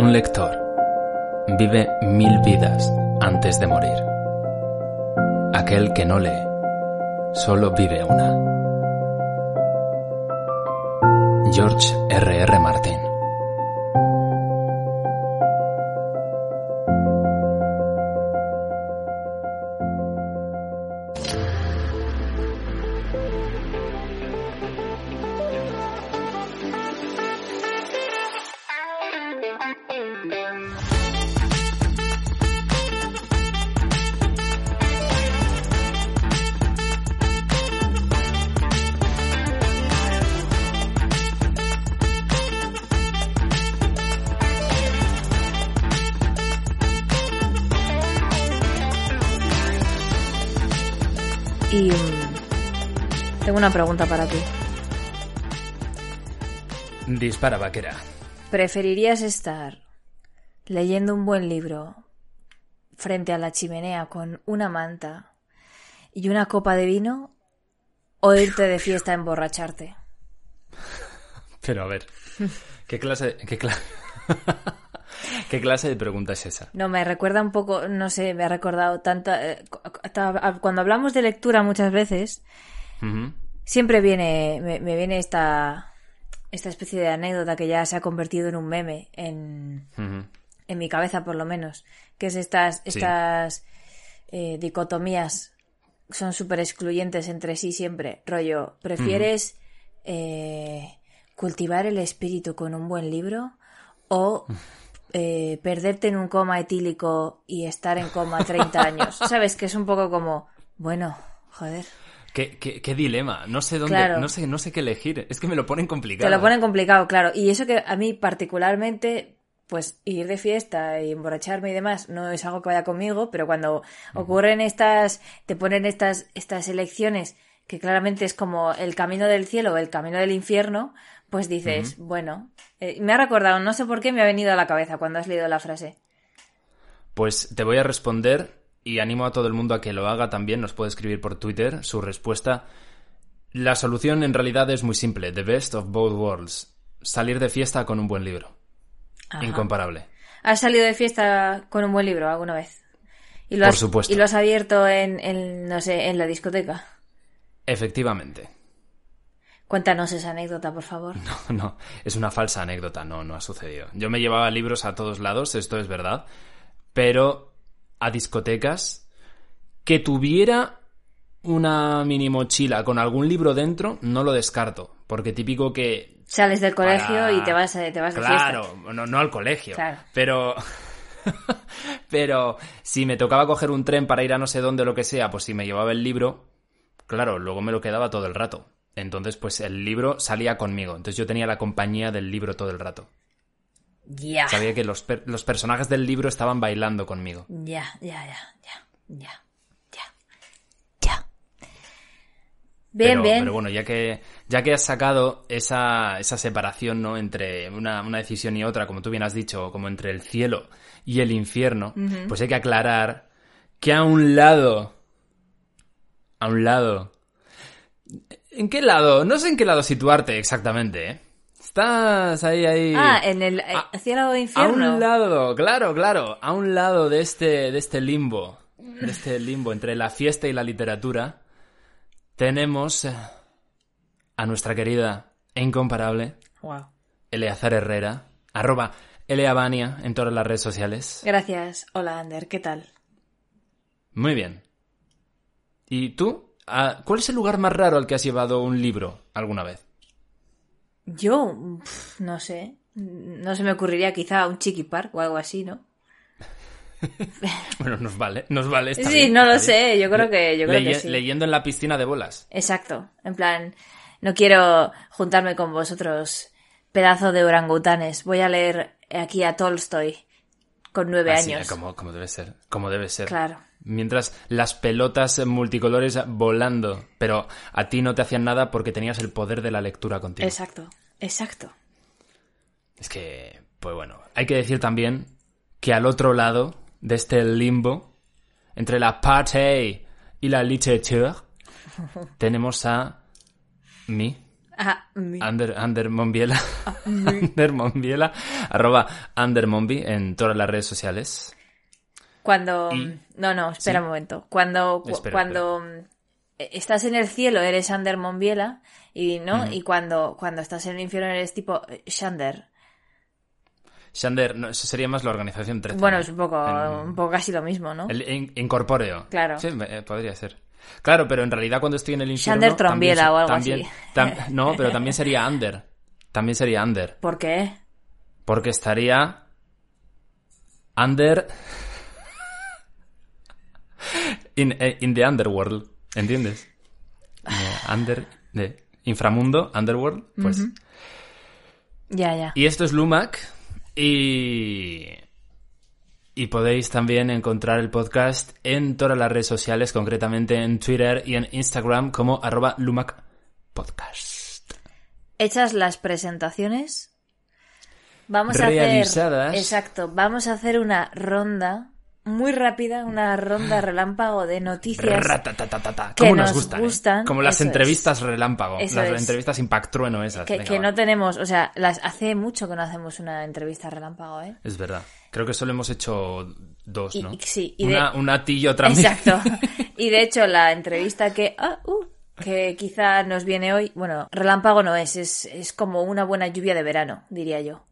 Un lector vive mil vidas antes de morir. Aquel que no lee solo vive una. George R. R. Martin Dispara, vaquera. ¿Preferirías estar leyendo un buen libro frente a la chimenea con una manta y una copa de vino o irte de fiesta a emborracharte? Pero a ver, ¿qué clase, qué cla- ¿Qué clase de pregunta es esa? No, me recuerda un poco, no sé, me ha recordado tanta... eh, cuando hablamos de lectura muchas veces, siempre viene, me, me viene esta, esta especie de anécdota que ya se ha convertido en un meme en, en mi cabeza por lo menos, que es estas, estas eh, dicotomías son súper excluyentes entre sí siempre. Rollo, ¿prefieres eh, cultivar el espíritu con un buen libro o eh, perderte en un coma etílico y estar en coma 30 años? ¿Sabes? Que es un poco como, bueno, joder. ¿Qué, qué, qué dilema? No sé dónde, Claro. no sé, no sé qué elegir. Es que me lo ponen complicado. Te lo ponen complicado, claro. Y eso que a mí particularmente, pues ir de fiesta y emborracharme y demás, no es algo que vaya conmigo, pero cuando ocurren estas, te ponen estas, estas elecciones que claramente es como el camino del cielo o el camino del infierno, pues dices, bueno, eh, me ha recordado, no sé por qué me ha venido a la cabeza cuando has leído la frase. Pues te voy a responder y animo a todo el mundo a que lo haga también. Nos puede escribir por Twitter su respuesta. La solución en realidad es muy simple. The best of both worlds. Salir de fiesta con un buen libro. Ajá. Incomparable. ¿Has salido de fiesta con un buen libro alguna vez? ¿Y lo Por has, supuesto. ¿Y lo has abierto en, en, no sé, en la discoteca? Efectivamente. Cuéntanos esa anécdota, por favor. No, no, es una falsa anécdota, no, no ha sucedido. Yo me llevaba libros a todos lados, esto es verdad, pero a discotecas que tuviera una mini mochila con algún libro dentro, no lo descarto, porque típico que... Sales del colegio y te vas, eh, te vas de Claro, fiesta. no, no al colegio, Claro. pero... pero si me tocaba coger un tren para ir a no sé dónde o lo que sea, pues si me llevaba el libro, claro, luego me lo quedaba todo el rato. Entonces, pues el libro salía conmigo. Entonces yo tenía la compañía del libro todo el rato. Ya. Sabía que los, per- los personajes del libro estaban bailando conmigo. Ya, ya, ya, ya, ya, ya, ya. Bien, pero, bien. pero bueno, ya que, ya que has sacado esa, esa separación, ¿no? Entre una, una decisión y otra, como tú bien has dicho, como entre el cielo y el infierno, pues hay que aclarar que a un lado. A un lado. ¿En qué lado? No sé en qué lado situarte exactamente, ¿eh? Estás ahí, ahí. Ah, en el eh, a- cielo de A infierno. un lado, claro, claro, a un lado de este, de este limbo, de este limbo entre la fiesta y la literatura, tenemos eh, a nuestra querida e incomparable Wow. Eleazar Herrera, arroba Eleabania en todas las redes sociales. Gracias. Hola, Ander, ¿qué tal? Muy bien. ¿Y tú? Ah, ¿Cuál es el lugar más raro al que has llevado un libro alguna vez? Yo, pf, no sé. No se me ocurriría quizá un chiqui park o algo así, ¿no? Bueno, nos vale, nos vale. está sí, bien, no lo bien. sé. Yo creo que, yo creo que sí. Leyendo en la piscina de bolas. Exacto. En plan, no quiero juntarme con vosotros, pedazo de orangutanes. Voy a leer aquí a Tolstoy con nueve Así, años. como, como debe ser, como debe ser. Claro. Mientras las pelotas multicolores volando, pero a ti no te hacían nada porque tenías el poder de la lectura contigo. Exacto, exacto. Es que, pues bueno, hay que decir también que al otro lado de este limbo, entre la party y la literature, tenemos a mí, Ah, Under, under Monbiela. under Monbiela. Arroba Under Monbi en todas las redes sociales. Cuando. No, no, espera un momento. Cuando. cuando estás en el cielo eres Under Monbiela. Y, ¿no? Y cuando, cuando estás en el infierno eres tipo Shander. Shander, no, eso sería más la organización 13. Bueno, es un poco, un poco casi lo mismo, ¿no? El incorpóreo. Claro. Sí, eh, podría ser. Claro, pero en realidad cuando estoy en el infierno... Shander Trombiera o algo así. no, pero también sería Under. También sería Under. ¿Por qué? Porque estaría... Under... in, eh, in the underworld, ¿entiendes? under... De inframundo, underworld, pues... Ya, ya. Y esto es Lumac y... Y podéis también encontrar el podcast en todas las redes sociales, concretamente en Twitter y en Instagram como arroba Lumac Podcast. Hechas las presentaciones, vamos a hacer... Exacto, vamos a hacer una ronda muy rápida, una ronda relámpago de noticias que nos, ¿eh? gustan. Como las entrevistas relámpago, las entrevistas impactrueno esas. Que, no tenemos, o sea, las hace mucho que no hacemos una entrevista relámpago, ¿eh? Es verdad. Creo que solo hemos hecho dos, ¿no? sí, y una, una y otra Exacto. y de hecho, la entrevista que... Ah, uh, que quizá nos viene hoy, bueno, relámpago no es, es, es como una buena lluvia de verano, diría yo.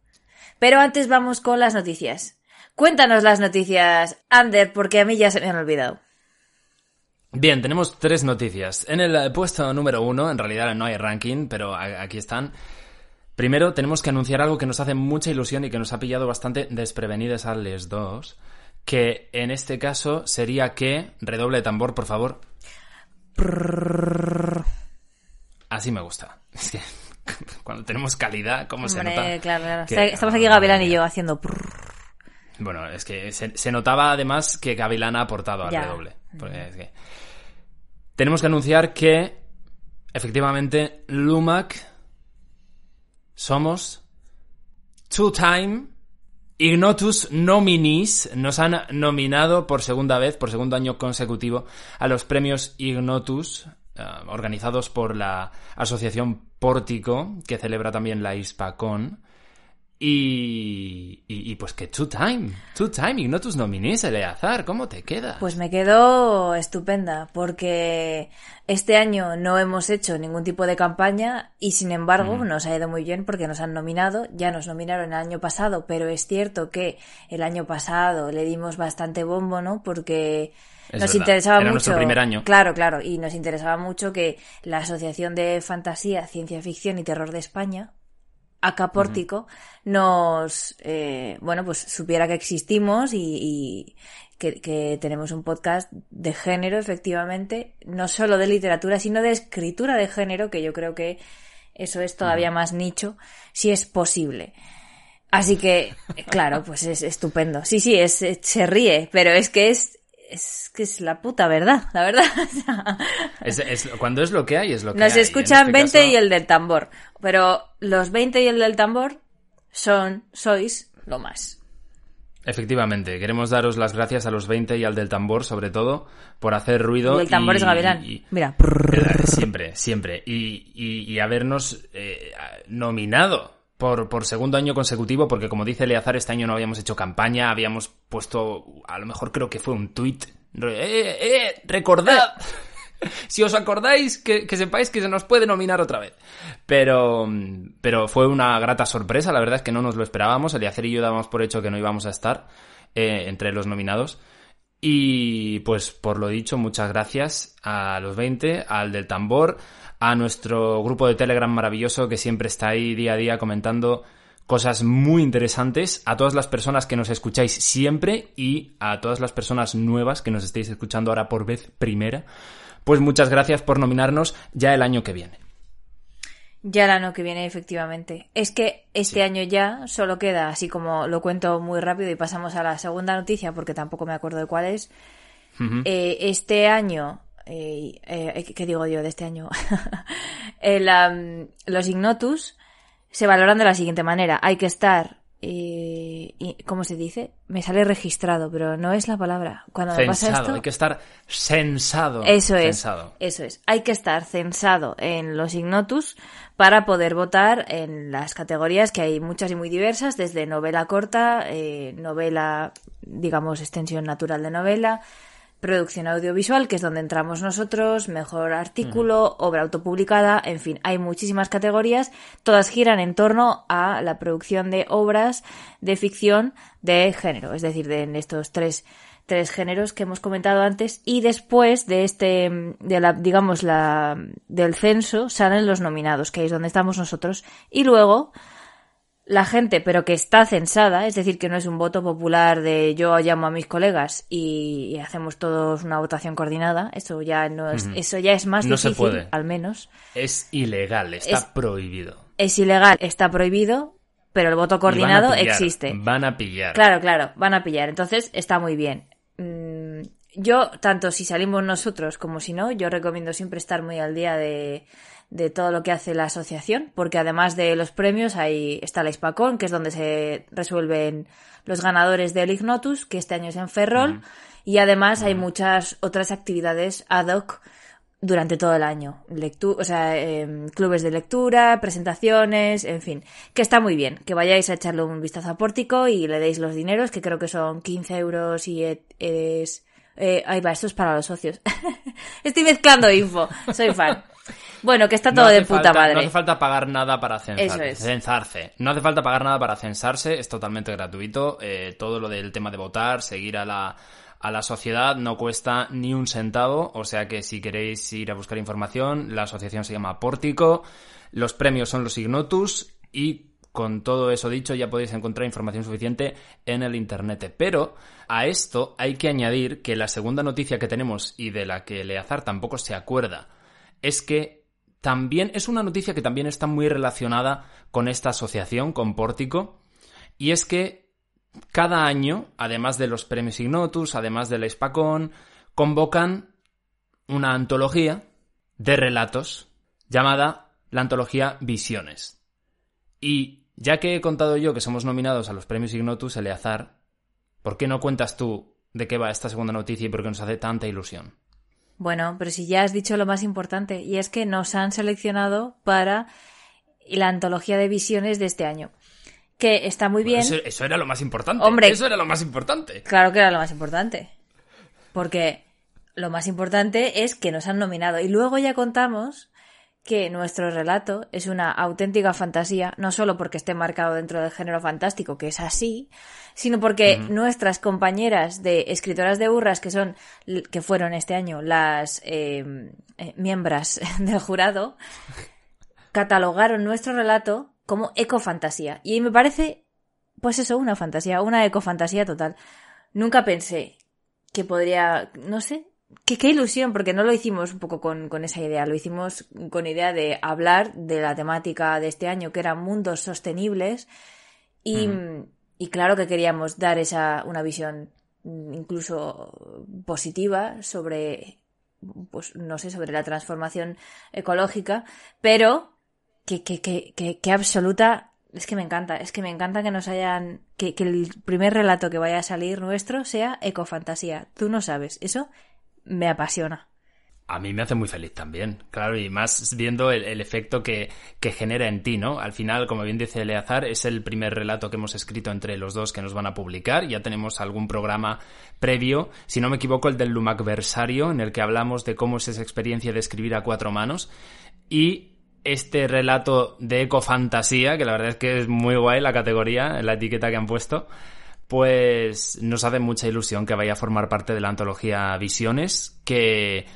Pero antes vamos con las noticias. Cuéntanos las noticias, Ander, porque a mí ya se me han olvidado. Bien, tenemos tres noticias. En el puesto número uno, en realidad no hay ranking, pero aquí están. Primero, tenemos que anunciar algo que nos hace mucha ilusión y que nos ha pillado bastante desprevenidos a los dos. Que en este caso sería que. Redoble de tambor, por favor. Así me gusta. Es que cuando tenemos calidad, ¿cómo se nota? Claro, claro. Estamos aquí Gavilán y yo haciendo. Bueno, es que se, notaba además que Gavilán ha aportado al redoble. Tenemos que anunciar que, efectivamente, Lumac somos two-time Ignotus Nominis. Nos han nominado por segunda vez, por segundo año consecutivo, a los premios Ignotus, eh, organizados por la Asociación Pórtico, que celebra también la ISPACON. Y, y, pues que two time, two time, Ignotus nominis, Eleazar, ¿cómo te queda? Pues me quedo estupenda, porque este año no hemos hecho ningún tipo de campaña y sin embargo nos ha ido muy bien porque nos han nominado, ya nos nominaron el año pasado, pero es cierto que el año pasado le dimos bastante bombo, ¿no? Porque nos interesaba mucho. Nuestro primer año. Claro, claro, y nos interesaba mucho que la Asociación de Fantasía, Ciencia Ficción y Terror de España, acapórtico nos, eh, bueno, pues supiera que existimos y, que, tenemos un podcast de género, efectivamente, no solo de literatura, sino de escritura de género, que yo creo que eso es todavía más nicho, si es posible. Así que, claro, pues es estupendo. Sí, sí, es, se ríe, pero es que es es que es la puta verdad, la verdad. es, cuando es lo que hay, es lo que Nos hay. Nos escuchan 20 este y el del tambor, pero los 20 y el del tambor son, sois lo más. Efectivamente, queremos daros las gracias a los 20 y al del tambor, sobre todo, por hacer ruido. Y el tambor es Gavilán. Mira. Siempre, siempre. Y, y, habernos eh, nominado por, por, segundo año consecutivo, porque como dice Eleazar, este año no habíamos hecho campaña, habíamos puesto, a lo mejor creo que fue un tweet. ¡Eh, eh! ¡Recordad! si os acordáis, que, sepáis que se nos puede nominar otra vez. Pero, pero fue una grata sorpresa, la verdad es que no nos lo esperábamos. Eleazar y yo dábamos por hecho que no íbamos a estar eh, entre los nominados. Y pues por lo dicho, muchas gracias a los 20, al del tambor, a nuestro grupo de Telegram maravilloso que siempre está ahí día a día comentando cosas muy interesantes, a todas las personas que nos escucháis siempre y a todas las personas nuevas que nos estéis escuchando ahora por vez primera, pues muchas gracias por nominarnos ya el año que viene. Ya el año que viene, efectivamente. Es que este año ya solo queda, así como lo cuento muy rápido y pasamos a la segunda noticia porque tampoco me acuerdo de cuál es. Eh, este año eh, eh, ¿qué digo yo de este año? los ignotus se valoran de la siguiente manera. Hay que estar eh, ¿cómo se dice? Me sale registrado, pero no es la palabra. Cuando me pasa esto, hay que estar censado. Eso es. Eso es. Hay que estar censado en los ignotus para poder votar en las categorías que hay muchas y muy diversas, desde novela corta, eh, novela, digamos, extensión natural de novela, producción audiovisual, que es donde entramos nosotros, mejor artículo, obra autopublicada, en fin, hay muchísimas categorías, todas giran en torno a la producción de obras de ficción de género, es decir, de estos tres tres géneros que hemos comentado antes. Y después de este de la digamos la del censo salen los nominados que es donde estamos nosotros. Y luego la gente, pero que está censada, es decir, que no es un voto popular de yo llamo a mis colegas y, hacemos todos una votación coordinada, eso ya no es, eso ya es más no difícil, se puede. al menos. Es ilegal, está prohibido. Es ilegal, está prohibido, pero el voto coordinado existe. Van a pillar. Claro, claro, van a pillar. Entonces está muy bien. Mm, yo, tanto si salimos nosotros como si no, yo recomiendo siempre estar muy al día de de todo lo que hace la asociación, porque además de los premios ahí está la Ispacón, que es donde se resuelven los ganadores del Ignotus, que este año es en Ferrol, y además hay muchas otras actividades ad hoc durante todo el año. o sea, em, clubes de lectura, presentaciones, en fin. Que está muy bien. Que vayáis a echarle un vistazo a Pórtico y le deis los dineros, que creo que son 15 euros y es... Eh, ahí va, esto es para los socios. Estoy mezclando info. Soy fan. Bueno, que está todo de puta madre. No hace falta pagar nada para censarse. No hace falta pagar nada para censarse, es totalmente gratuito. Eh, todo lo del tema de votar, seguir a la, a la sociedad no cuesta ni un centavo, o sea que si queréis ir a buscar información, la asociación se llama Pórtico, los premios son los Ignotus y con todo eso dicho ya podéis encontrar información suficiente en el Internet. Pero a esto hay que añadir que la segunda noticia que tenemos y de la que Leazar tampoco se acuerda es que también es una noticia que también está muy relacionada con esta asociación, con Pórtico, y es que cada año, además de los premios Ignotus, además de la Spacon, convocan una antología de relatos llamada la antología Visiones. Y ya que he contado yo que somos nominados a los premios Ignotus, Eleazar, ¿por qué no cuentas tú de qué va esta segunda noticia y por qué nos hace tanta ilusión? Bueno, pero si ya has dicho lo más importante, y es que nos han seleccionado para la antología de visiones de este año. Que está muy bien. eso, era lo más importante. Hombre. Eso era lo más importante. Claro que era lo más importante. Porque lo más importante es que nos han nominado. Y luego ya contamos que nuestro relato es una auténtica fantasía, no solo porque esté marcado dentro del género fantástico, que es así, sino porque nuestras compañeras de escritoras de burras, que son, que fueron este año las eh, eh, miembros del jurado, catalogaron nuestro relato como ecofantasía. Y me parece, pues eso, una fantasía, una ecofantasía total. Nunca pensé que podría, no sé, Qué, qué, ilusión, porque no lo hicimos un poco con, con, esa idea, lo hicimos con idea de hablar de la temática de este año, que eran mundos sostenibles, y, y claro que queríamos dar esa, una visión incluso positiva sobre, pues no sé, sobre la transformación ecológica, pero que, que, que, que, absoluta, es que me encanta, es que me encanta que nos hayan, que, que el primer relato que vaya a salir nuestro sea ecofantasía. Tú no sabes, eso me apasiona. A mí me hace muy feliz también, claro, y más viendo el, efecto que, genera en ti, ¿no? Al final, como bien dice Eleazar, es el primer relato que hemos escrito entre los dos que nos van a publicar. Ya tenemos algún programa previo, si no me equivoco, el del Lumacversario, en el que hablamos de cómo es esa experiencia de escribir a cuatro manos. Y este relato de ecofantasía, que la verdad es que es muy guay la categoría, la etiqueta que han puesto pues nos hace mucha ilusión que vaya a formar parte de la antología Visiones, que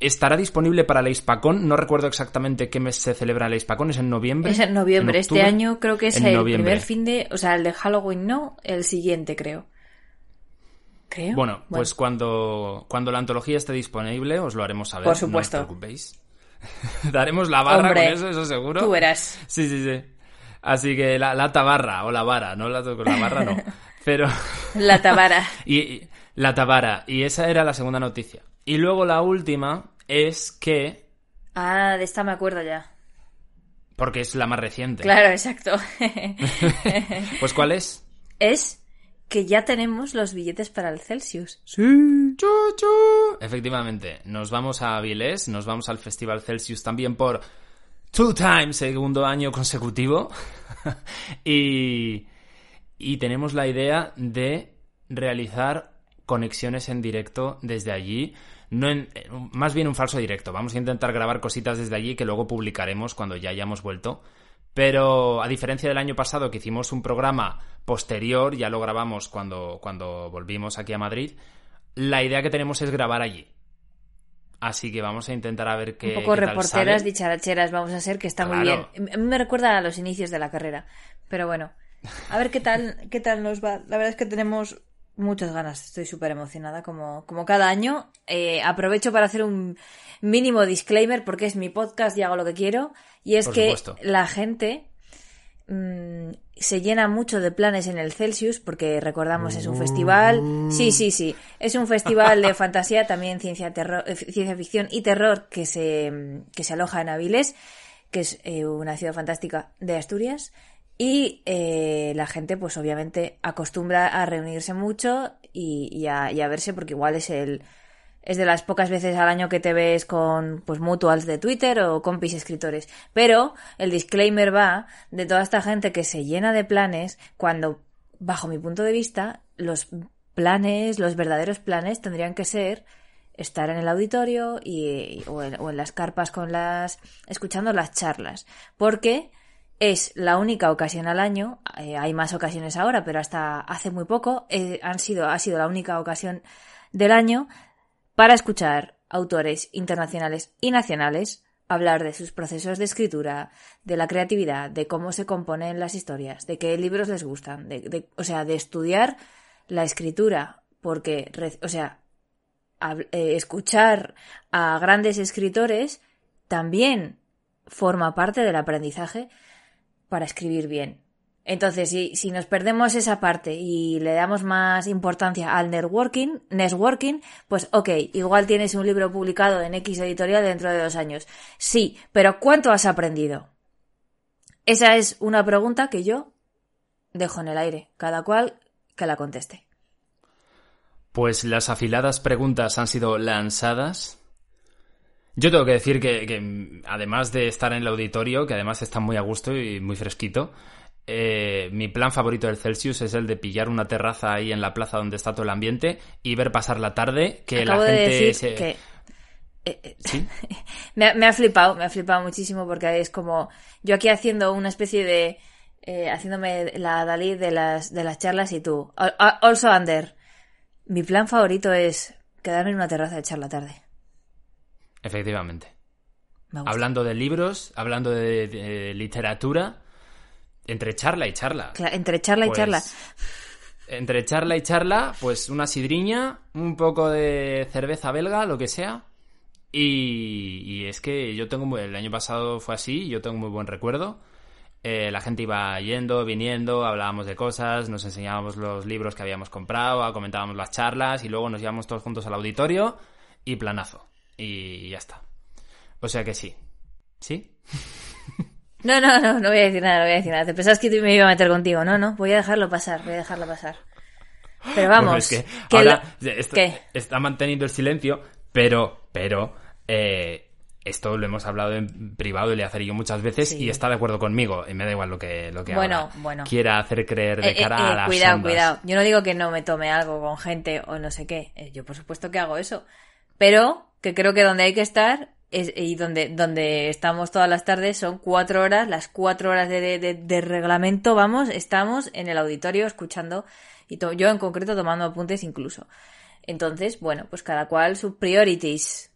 estará disponible para la Hispacón. No recuerdo exactamente qué mes se celebra la Hispacón, es en noviembre. Es en noviembre. este año creo que es el primer fin de. O sea, el de Halloween no, el siguiente creo. Creo. Bueno, pues cuando, cuando la antología esté disponible os lo haremos saber. Por supuesto. No os preocupéis. Daremos la barra con eso, eso seguro. Tú verás. Sí, sí, sí. Así que la, la tabarra, o la vara, no la, la barra no. Pero. la tabara. y, la tabara. Y esa era la segunda noticia. Y luego la última es que. Ah, de esta me acuerdo ya. Porque es la más reciente. Claro, exacto. pues ¿cuál es? Es que ya tenemos los billetes para el Celsius. Sí. Chu, chu. Efectivamente, nos vamos a Avilés, nos vamos al Festival Celsius también por two times, segundo año consecutivo. y, y tenemos la idea de realizar conexiones en directo desde allí. No en, más bien un falso directo. Vamos a intentar grabar cositas desde allí que luego publicaremos cuando ya hayamos vuelto. Pero a diferencia del año pasado que hicimos un programa posterior, ya lo grabamos cuando, cuando volvimos aquí a Madrid, la idea que tenemos es grabar allí. Así que vamos a intentar a ver qué. Un poco reporteras, dicharacheras vamos a ser, que está muy bien. Me recuerda a los inicios de la carrera. Pero bueno, a ver qué tal, qué tal nos va. La verdad es que tenemos muchas ganas. Estoy súper emocionada, como, como cada año. Eh, aprovecho para hacer un mínimo disclaimer porque es mi podcast y hago lo que quiero. Y es que la gente mm, se llena mucho de planes en el Celsius porque recordamos es un festival. Sí, sí, sí. Es un festival de fantasía, también ciencia, terror, eh, ciencia ficción y terror que se, que se aloja en Avilés, que es eh, una ciudad fantástica de Asturias. Y eh, la gente, pues obviamente, acostumbra a reunirse mucho y, a, y, a, verse porque igual es el, es de las pocas veces al año que te ves con pues mutuals de Twitter o compis escritores. Pero el disclaimer va de toda esta gente que se llena de planes cuando, bajo mi punto de vista, los planes, los verdaderos planes tendrían que ser estar en el auditorio y, o, en, las carpas con las escuchando las charlas porque es la única ocasión al año eh, hay más ocasiones ahora pero hasta hace muy poco eh, han sido ha sido la única ocasión del año para escuchar autores internacionales y nacionales hablar de sus procesos de escritura, de la creatividad, de cómo se componen las historias, de qué libros les gustan, de, o sea, de estudiar la escritura, porque, o sea, eh, escuchar a grandes escritores también forma parte del aprendizaje para escribir bien. Entonces, si, si, nos perdemos esa parte y le damos más importancia al networking, networking, pues ok, igual tienes un libro publicado en X editorial dentro de dos años. Sí, pero ¿cuánto has aprendido? Esa es una pregunta que yo dejo en el aire, cada cual que la conteste. Pues las afiladas preguntas han sido lanzadas. Yo tengo que decir que, que además de estar en el auditorio, que además está muy a gusto y muy fresquito, eh, mi plan favorito del Celsius es el de pillar una terraza ahí en la plaza donde está todo el ambiente y ver pasar la tarde que la gente se... que... Eh, eh, me, ha, flipado, me ha flipado muchísimo porque es como yo aquí haciendo una especie de haciéndome la Dalí de las de las charlas y tú also under mi plan favorito es quedarme en una terraza de echar la tarde. Efectivamente. Hablando de libros hablando de literatura entre charla y charla. entre charla y charla. Pues, entre charla y charla, pues una sidriña, un poco de cerveza belga, lo que sea. Y, es que yo tengo, el año pasado fue así, yo tengo muy buen recuerdo. Eh, la gente iba yendo, viniendo, hablábamos de cosas, nos enseñábamos los libros que habíamos comprado, comentábamos las charlas y luego nos íbamos todos juntos al auditorio y planazo. Y ya está. O sea que sí. ¿Sí? No, no, no, no voy a decir nada, no voy a decir nada. Te pensabas que me iba a meter contigo. No, no, voy a dejarlo pasar, voy a dejarlo pasar. Pero vamos. que, ahora está, manteniendo el silencio, pero, pero, eh, esto lo hemos hablado en privado y le hace yo muchas veces y está de acuerdo conmigo y me da igual lo que, lo que bueno, bueno. quiera hacer creer de eh, cara eh, a las Cuidado, cuidado. Yo no digo que no me tome algo con gente o no sé qué. Yo por supuesto que hago eso. Pero que creo que donde hay que estar y donde, donde estamos todas las tardes son cuatro horas, las cuatro horas de, de, reglamento, vamos, estamos en el auditorio escuchando y yo en concreto tomando apuntes incluso. Entonces, bueno, pues cada cual sus priorities.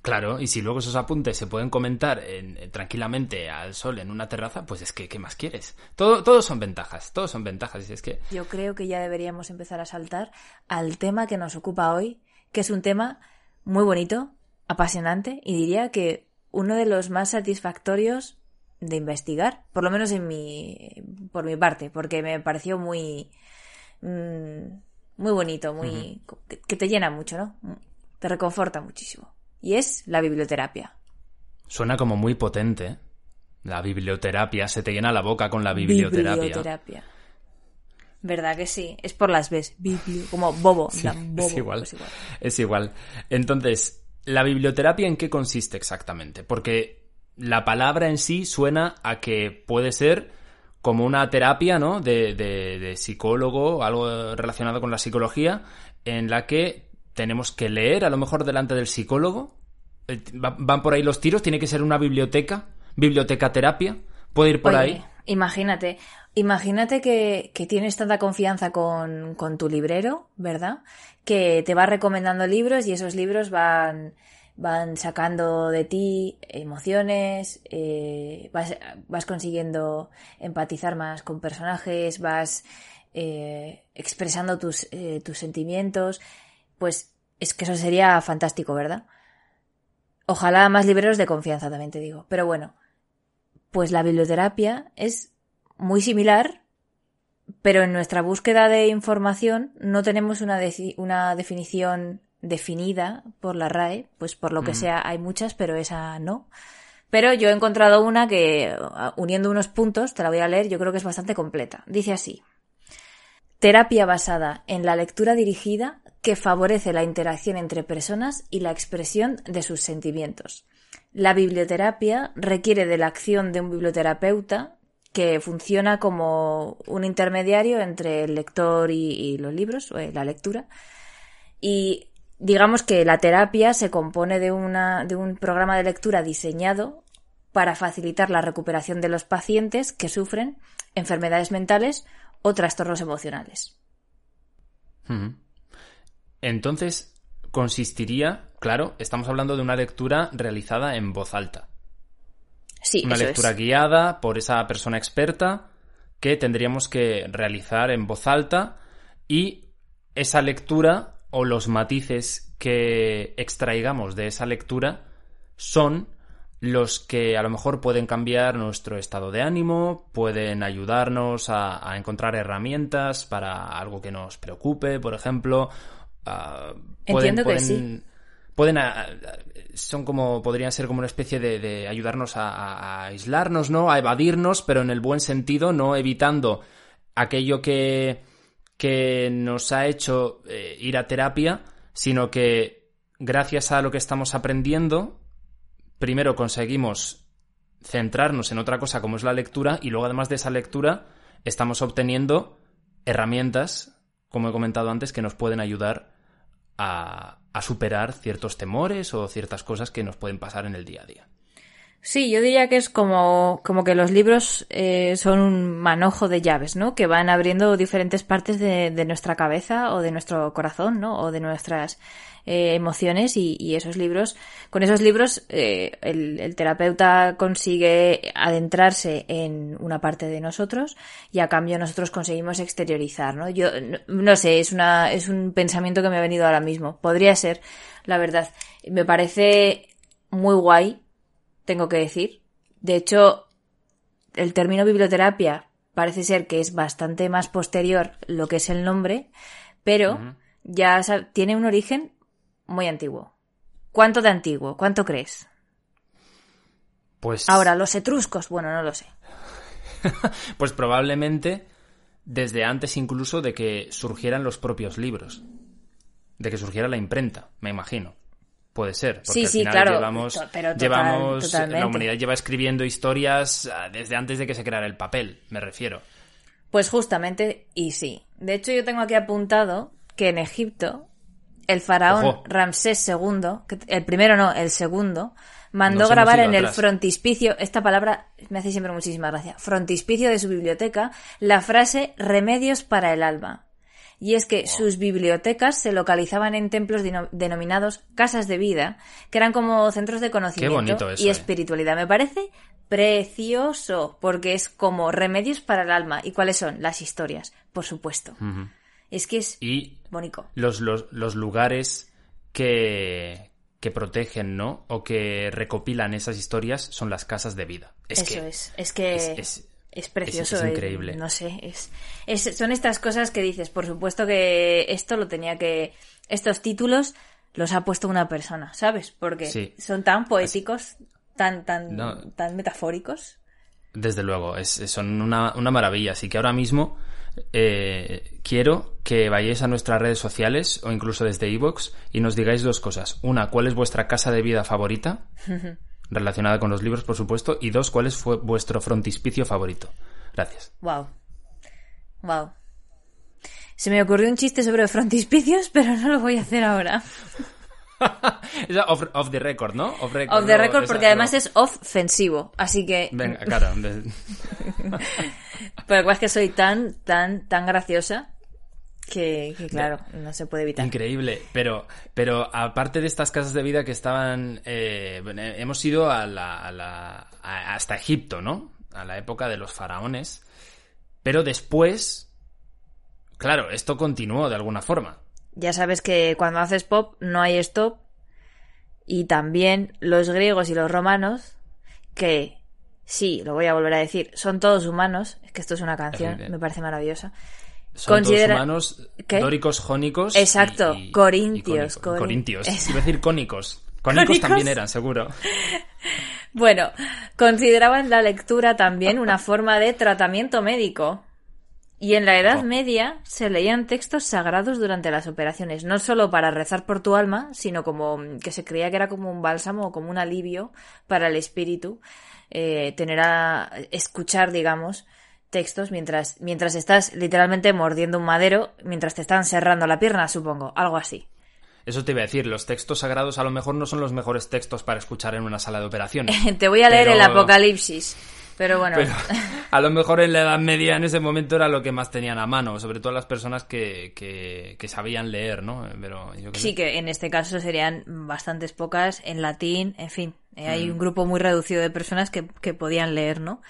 Claro, y si luego esos apuntes se pueden comentar en, tranquilamente al sol en una terraza, pues es que, ¿qué más quieres? Todo, todos son ventajas, todos son ventajas. Y es que... Yo creo que ya deberíamos empezar a saltar al tema que nos ocupa hoy, que es un tema muy bonito, apasionante y diría que uno de los más satisfactorios de investigar, por lo menos en mi, por mi parte, porque me pareció muy, mm, muy bonito, muy, que te llena mucho, ¿no? Te reconforta muchísimo. Y es la biblioterapia. Suena como muy potente. La biblioterapia, se te llena la boca con la biblioterapia. Biblioterapia. ¿Verdad que sí? Es por las B, como bobo. Sí, bobo es, igual, pues igual. es igual. Entonces, ¿la biblioterapia en qué consiste exactamente? Porque la palabra en sí suena a que puede ser como una terapia, ¿no? De, de, de psicólogo, algo relacionado con la psicología, en la que tenemos que leer, a lo mejor delante del psicólogo. Eh, va- Van por ahí los tiros, tiene que ser una biblioteca, biblioteca terapia. Puede ir por Oye, ahí. Imagínate, imagínate que, que tienes tanta confianza con, con tu librero, ¿verdad? Que te va recomendando libros y esos libros van, van sacando de ti emociones, eh, vas, vas consiguiendo empatizar más con personajes, vas eh, expresando tus, eh, tus sentimientos, pues es que eso sería fantástico, ¿verdad? Ojalá más libreros de confianza, también te digo. Pero bueno, pues la biblioterapia es muy similar, pero en nuestra búsqueda de información no tenemos una, una definición definida por la RAE, pues por lo que Mm. sea hay muchas, pero esa no. Pero yo he encontrado una que, uniendo unos puntos, te la voy a leer, yo creo que es bastante completa. Dice así. Terapia basada en la lectura dirigida que favorece la interacción entre personas y la expresión de sus sentimientos. La biblioterapia requiere de la acción de un biblioterapeuta que funciona como un intermediario entre el lector y, los libros, o eh, la lectura. Y digamos que la terapia se compone de, una, de un programa de lectura diseñado para facilitar la recuperación de los pacientes que sufren enfermedades mentales o trastornos emocionales. Entonces, consistiría, claro, estamos hablando de una lectura realizada en voz alta. Sí, Una eso lectura es. guiada por esa persona experta que tendríamos que realizar en voz alta y esa lectura o los matices que extraigamos de esa lectura son los que a lo mejor pueden cambiar nuestro estado de ánimo, pueden ayudarnos a, a encontrar herramientas para algo que nos preocupe, por ejemplo. ah, pueden- Entiendo que pueden- sí. Pueden ah, son como podrían ser como una especie de, de ayudarnos a, a- a aislarnos, ¿no? A evadirnos, pero en el buen sentido, no evitando aquello que, que nos ha hecho eh, ir a terapia, sino que gracias a lo que estamos aprendiendo, primero conseguimos centrarnos en otra cosa como es la lectura y luego además de esa lectura estamos obteniendo herramientas, como he comentado antes, que nos pueden ayudar a, superar ciertos temores o ciertas cosas que nos pueden pasar en el día a día. Sí, yo diría que es como, como que los libros eh, son un manojo de llaves, ¿no? Que van abriendo diferentes partes de, de nuestra cabeza o de nuestro corazón, ¿no? O de nuestras eh, emociones y, y esos libros, con esos libros eh, el, el terapeuta consigue adentrarse en una parte de nosotros y a cambio nosotros conseguimos exteriorizar, ¿no? Yo no, no sé, es una es un pensamiento que me ha venido ahora mismo. Podría ser, la verdad. Me parece muy guay tengo que decir. De hecho, el término biblioterapia parece ser que es bastante más posterior lo que es el nombre, pero ya tiene un origen muy antiguo. ¿Cuánto de antiguo? ¿Cuánto crees? Pues, Ahora, los etruscos, bueno, no lo sé. pues probablemente desde antes incluso de que surgieran los propios libros. De que surgiera la imprenta, me imagino. Puede ser. Porque Sí, al sí, final claro, llevamos, pero total- llevamos totalmente. la humanidad lleva escribiendo historias ah, desde antes de que se creara el papel, me refiero. Pues justamente, y sí. De hecho, yo tengo aquí apuntado que en Egipto, el faraón Ojo. Ramsés II, el primero no, el segundo, mandó Nos grabar en el frontispicio, esta palabra me hace siempre muchísima gracia, frontispicio de su biblioteca, la frase remedios para el alma. Y es que sus bibliotecas se localizaban en templos deno- denominados casas de vida, que eran como centros de conocimiento eso, y eh. espiritualidad. Me parece precioso, porque es como remedios para el alma. ¿Y cuáles son? Las historias, por supuesto. Es que es Y bonito. los, los, los lugares que, que protegen, ¿no? O que recopilan esas historias son las casas de vida. Es Eso que es. Es que es- es, es- precioso. es eh, increíble. No sé, es, es- son estas cosas que dices. Por supuesto que esto lo tenía que... Estos títulos los ha puesto una persona, ¿sabes? Porque Sí. son tan poéticos, tan, tan, No. tan metafóricos. Desde luego, es, son una, una, maravilla. Así que ahora mismo eh, quiero que vayáis a nuestras redes sociales o incluso desde iVoox y nos digáis dos cosas. Una, ¿cuál es vuestra casa de vida favorita? relacionada con los libros, por supuesto. Y dos, ¿cuál es fue vuestro frontispicio favorito? Gracias. Wow. Wow. Se me ocurrió un chiste sobre frontispicios, pero no lo voy a hacer ahora. off, off, the record, ¿no? Off, record, the record porque además es ofensivo, así que... Venga, claro. Pero es que soy tan, tan, tan graciosa que, claro, no se puede evitar. Increíble, pero, pero aparte de estas casas de vida que estaban... Eh, hemos ido a la, a la, hasta Egipto, ¿no? A la época de los faraones. Pero después... Claro, esto continuó de alguna forma. Ya sabes que cuando haces pop no hay stop. Y también los griegos y los romanos, que sí, lo voy a volver a decir, son todos humanos. Es que esto es una canción, me parece maravillosa. Son todos humanos dóricos, jónicos. Exacto, corintios. corintios. Iba a decir cónicos. Cónicos también eran, seguro. Bueno, consideraban la lectura también una forma de tratamiento médico. Y en la Edad Media se leían textos sagrados durante las operaciones, no solo para rezar por tu alma, sino como que se creía que era como un bálsamo o como un alivio para el espíritu, eh, tener a escuchar, digamos, textos mientras, mientras estás literalmente mordiendo un madero, mientras te están cerrando la pierna, supongo, algo así. Eso te iba a decir, los textos sagrados a lo mejor no son los mejores textos para escuchar en una sala de operaciones. te voy a leer el Apocalipsis. Pero bueno. a lo mejor en la Edad Media en ese momento era lo que más tenían a mano, sobre todo las personas que, que, sabían leer, ¿no? Pero sí, que en este caso serían bastantes pocas en latín, en fin. Eh, hay mm. un grupo muy reducido de personas que, que podían leer, ¿no?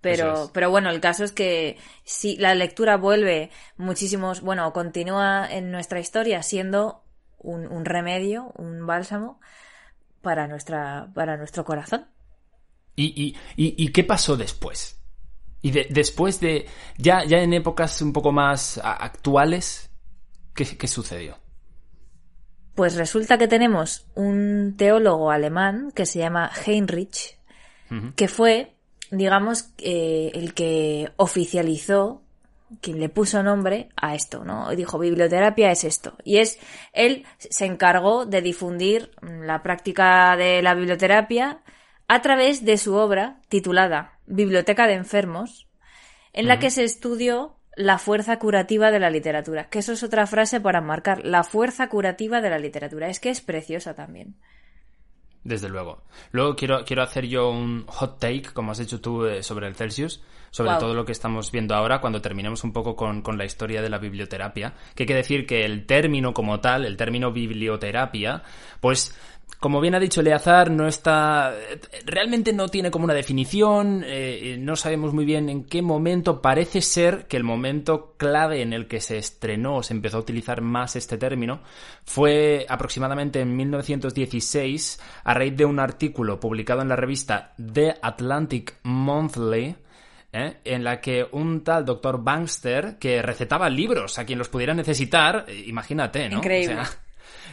Pero, pero bueno, el caso es que si la lectura vuelve muchísimos, bueno, continúa en nuestra historia siendo un, un remedio, un bálsamo para nuestra, para nuestro corazón. ¿Y, y, qué pasó después? Y después de, ya, ya en épocas un poco más actuales, ¿qué, sucedió? Pues resulta que tenemos un teólogo alemán que se llama Heinrich, que fue, digamos, eh, el que oficializó, quien le puso nombre a esto, ¿no? Dijo, biblioterapia es esto. Y es, él se encargó de difundir la práctica de la biblioterapia a través de su obra titulada Biblioteca de Enfermos, en la que se estudió la fuerza curativa de la literatura, que eso es otra frase para marcar la fuerza curativa de la literatura. Es que es preciosa también. Desde luego. Luego quiero, quiero hacer yo un hot take, como has hecho tú, eh, sobre el Celsius, sobre todo lo que estamos viendo ahora, cuando terminemos un poco con, con, la historia de la biblioterapia. Que hay que decir que el término como tal, el término biblioterapia, pues como bien ha dicho Leazar, no está. Realmente no tiene como una definición. Eh, no sabemos muy bien en qué momento. Parece ser que el momento clave en el que se estrenó o se empezó a utilizar más este término fue aproximadamente en 1916, a raíz de un artículo publicado en la revista The Atlantic Monthly. ¿eh? en la que un tal doctor Bankster, que recetaba libros a quien los pudiera necesitar, eh, imagínate, ¿no? Increíble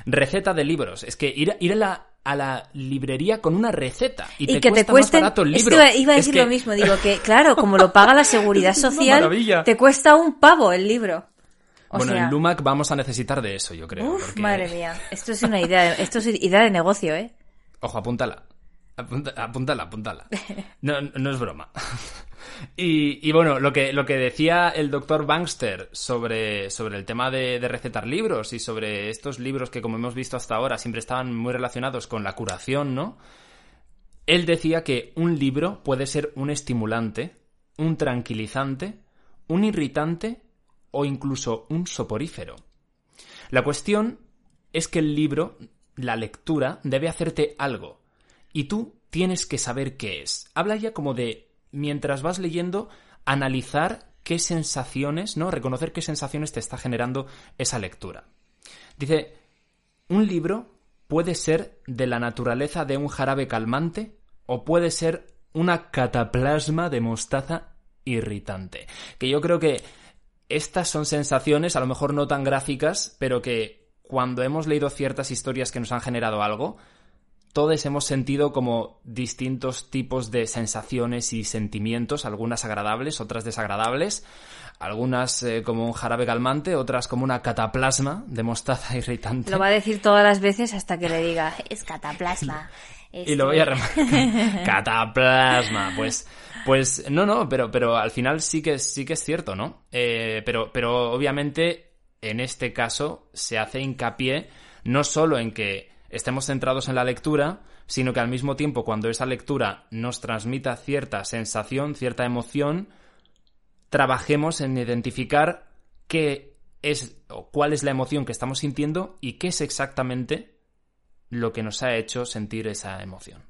receta de libros. Es que ir, ir a la a la librería con una receta y, te que cuesta te cueste, más barato el libro. iba a decir lo mismo, digo que claro, como lo paga la seguridad social, te cuesta un pavo el libro. bueno, en Lumac vamos a necesitar de eso, yo creo. Uf, madre mía, esto es una idea, esto es idea de negocio, ¿eh? Ojo, apúntala. Apúntala, apúntala. No, no es broma. Y, bueno, lo que, lo que decía el doctor Bankster sobre, sobre el tema de, recetar libros y sobre estos libros que, como hemos visto hasta ahora, siempre estaban muy relacionados con la curación, ¿no? Él decía que un libro puede ser un estimulante, un tranquilizante, un irritante o incluso un soporífero. La cuestión es que el libro, la lectura, debe hacerte algo. Y tú tienes que saber qué es. Habla ya como de mientras vas leyendo, analizar qué sensaciones, ¿no? Reconocer qué sensaciones te está generando esa lectura. Dice, un libro puede ser de la naturaleza de un jarabe calmante o puede ser una cataplasma de mostaza irritante. Que yo creo que estas son sensaciones, a lo mejor no tan gráficas, pero que cuando hemos leído ciertas historias que nos han generado algo, todos hemos sentido como distintos tipos de sensaciones y sentimientos, algunas agradables, otras desagradables, algunas eh, como un jarabe calmante, otras como una cataplasma de mostaza irritante. Lo va a decir todas las veces hasta que le diga, es cataplasma. Y lo voy a remarcar. cataplasma, pues pues no, no, pero, pero al final sí que, sí que es cierto, ¿no? Eh, pero, pero obviamente en este caso se hace hincapié no solo en que estemos centrados en la lectura, sino que al mismo tiempo cuando esa lectura nos transmita cierta sensación, cierta emoción, trabajemos en identificar qué es o cuál es la emoción que estamos sintiendo y qué es exactamente lo que nos ha hecho sentir esa emoción.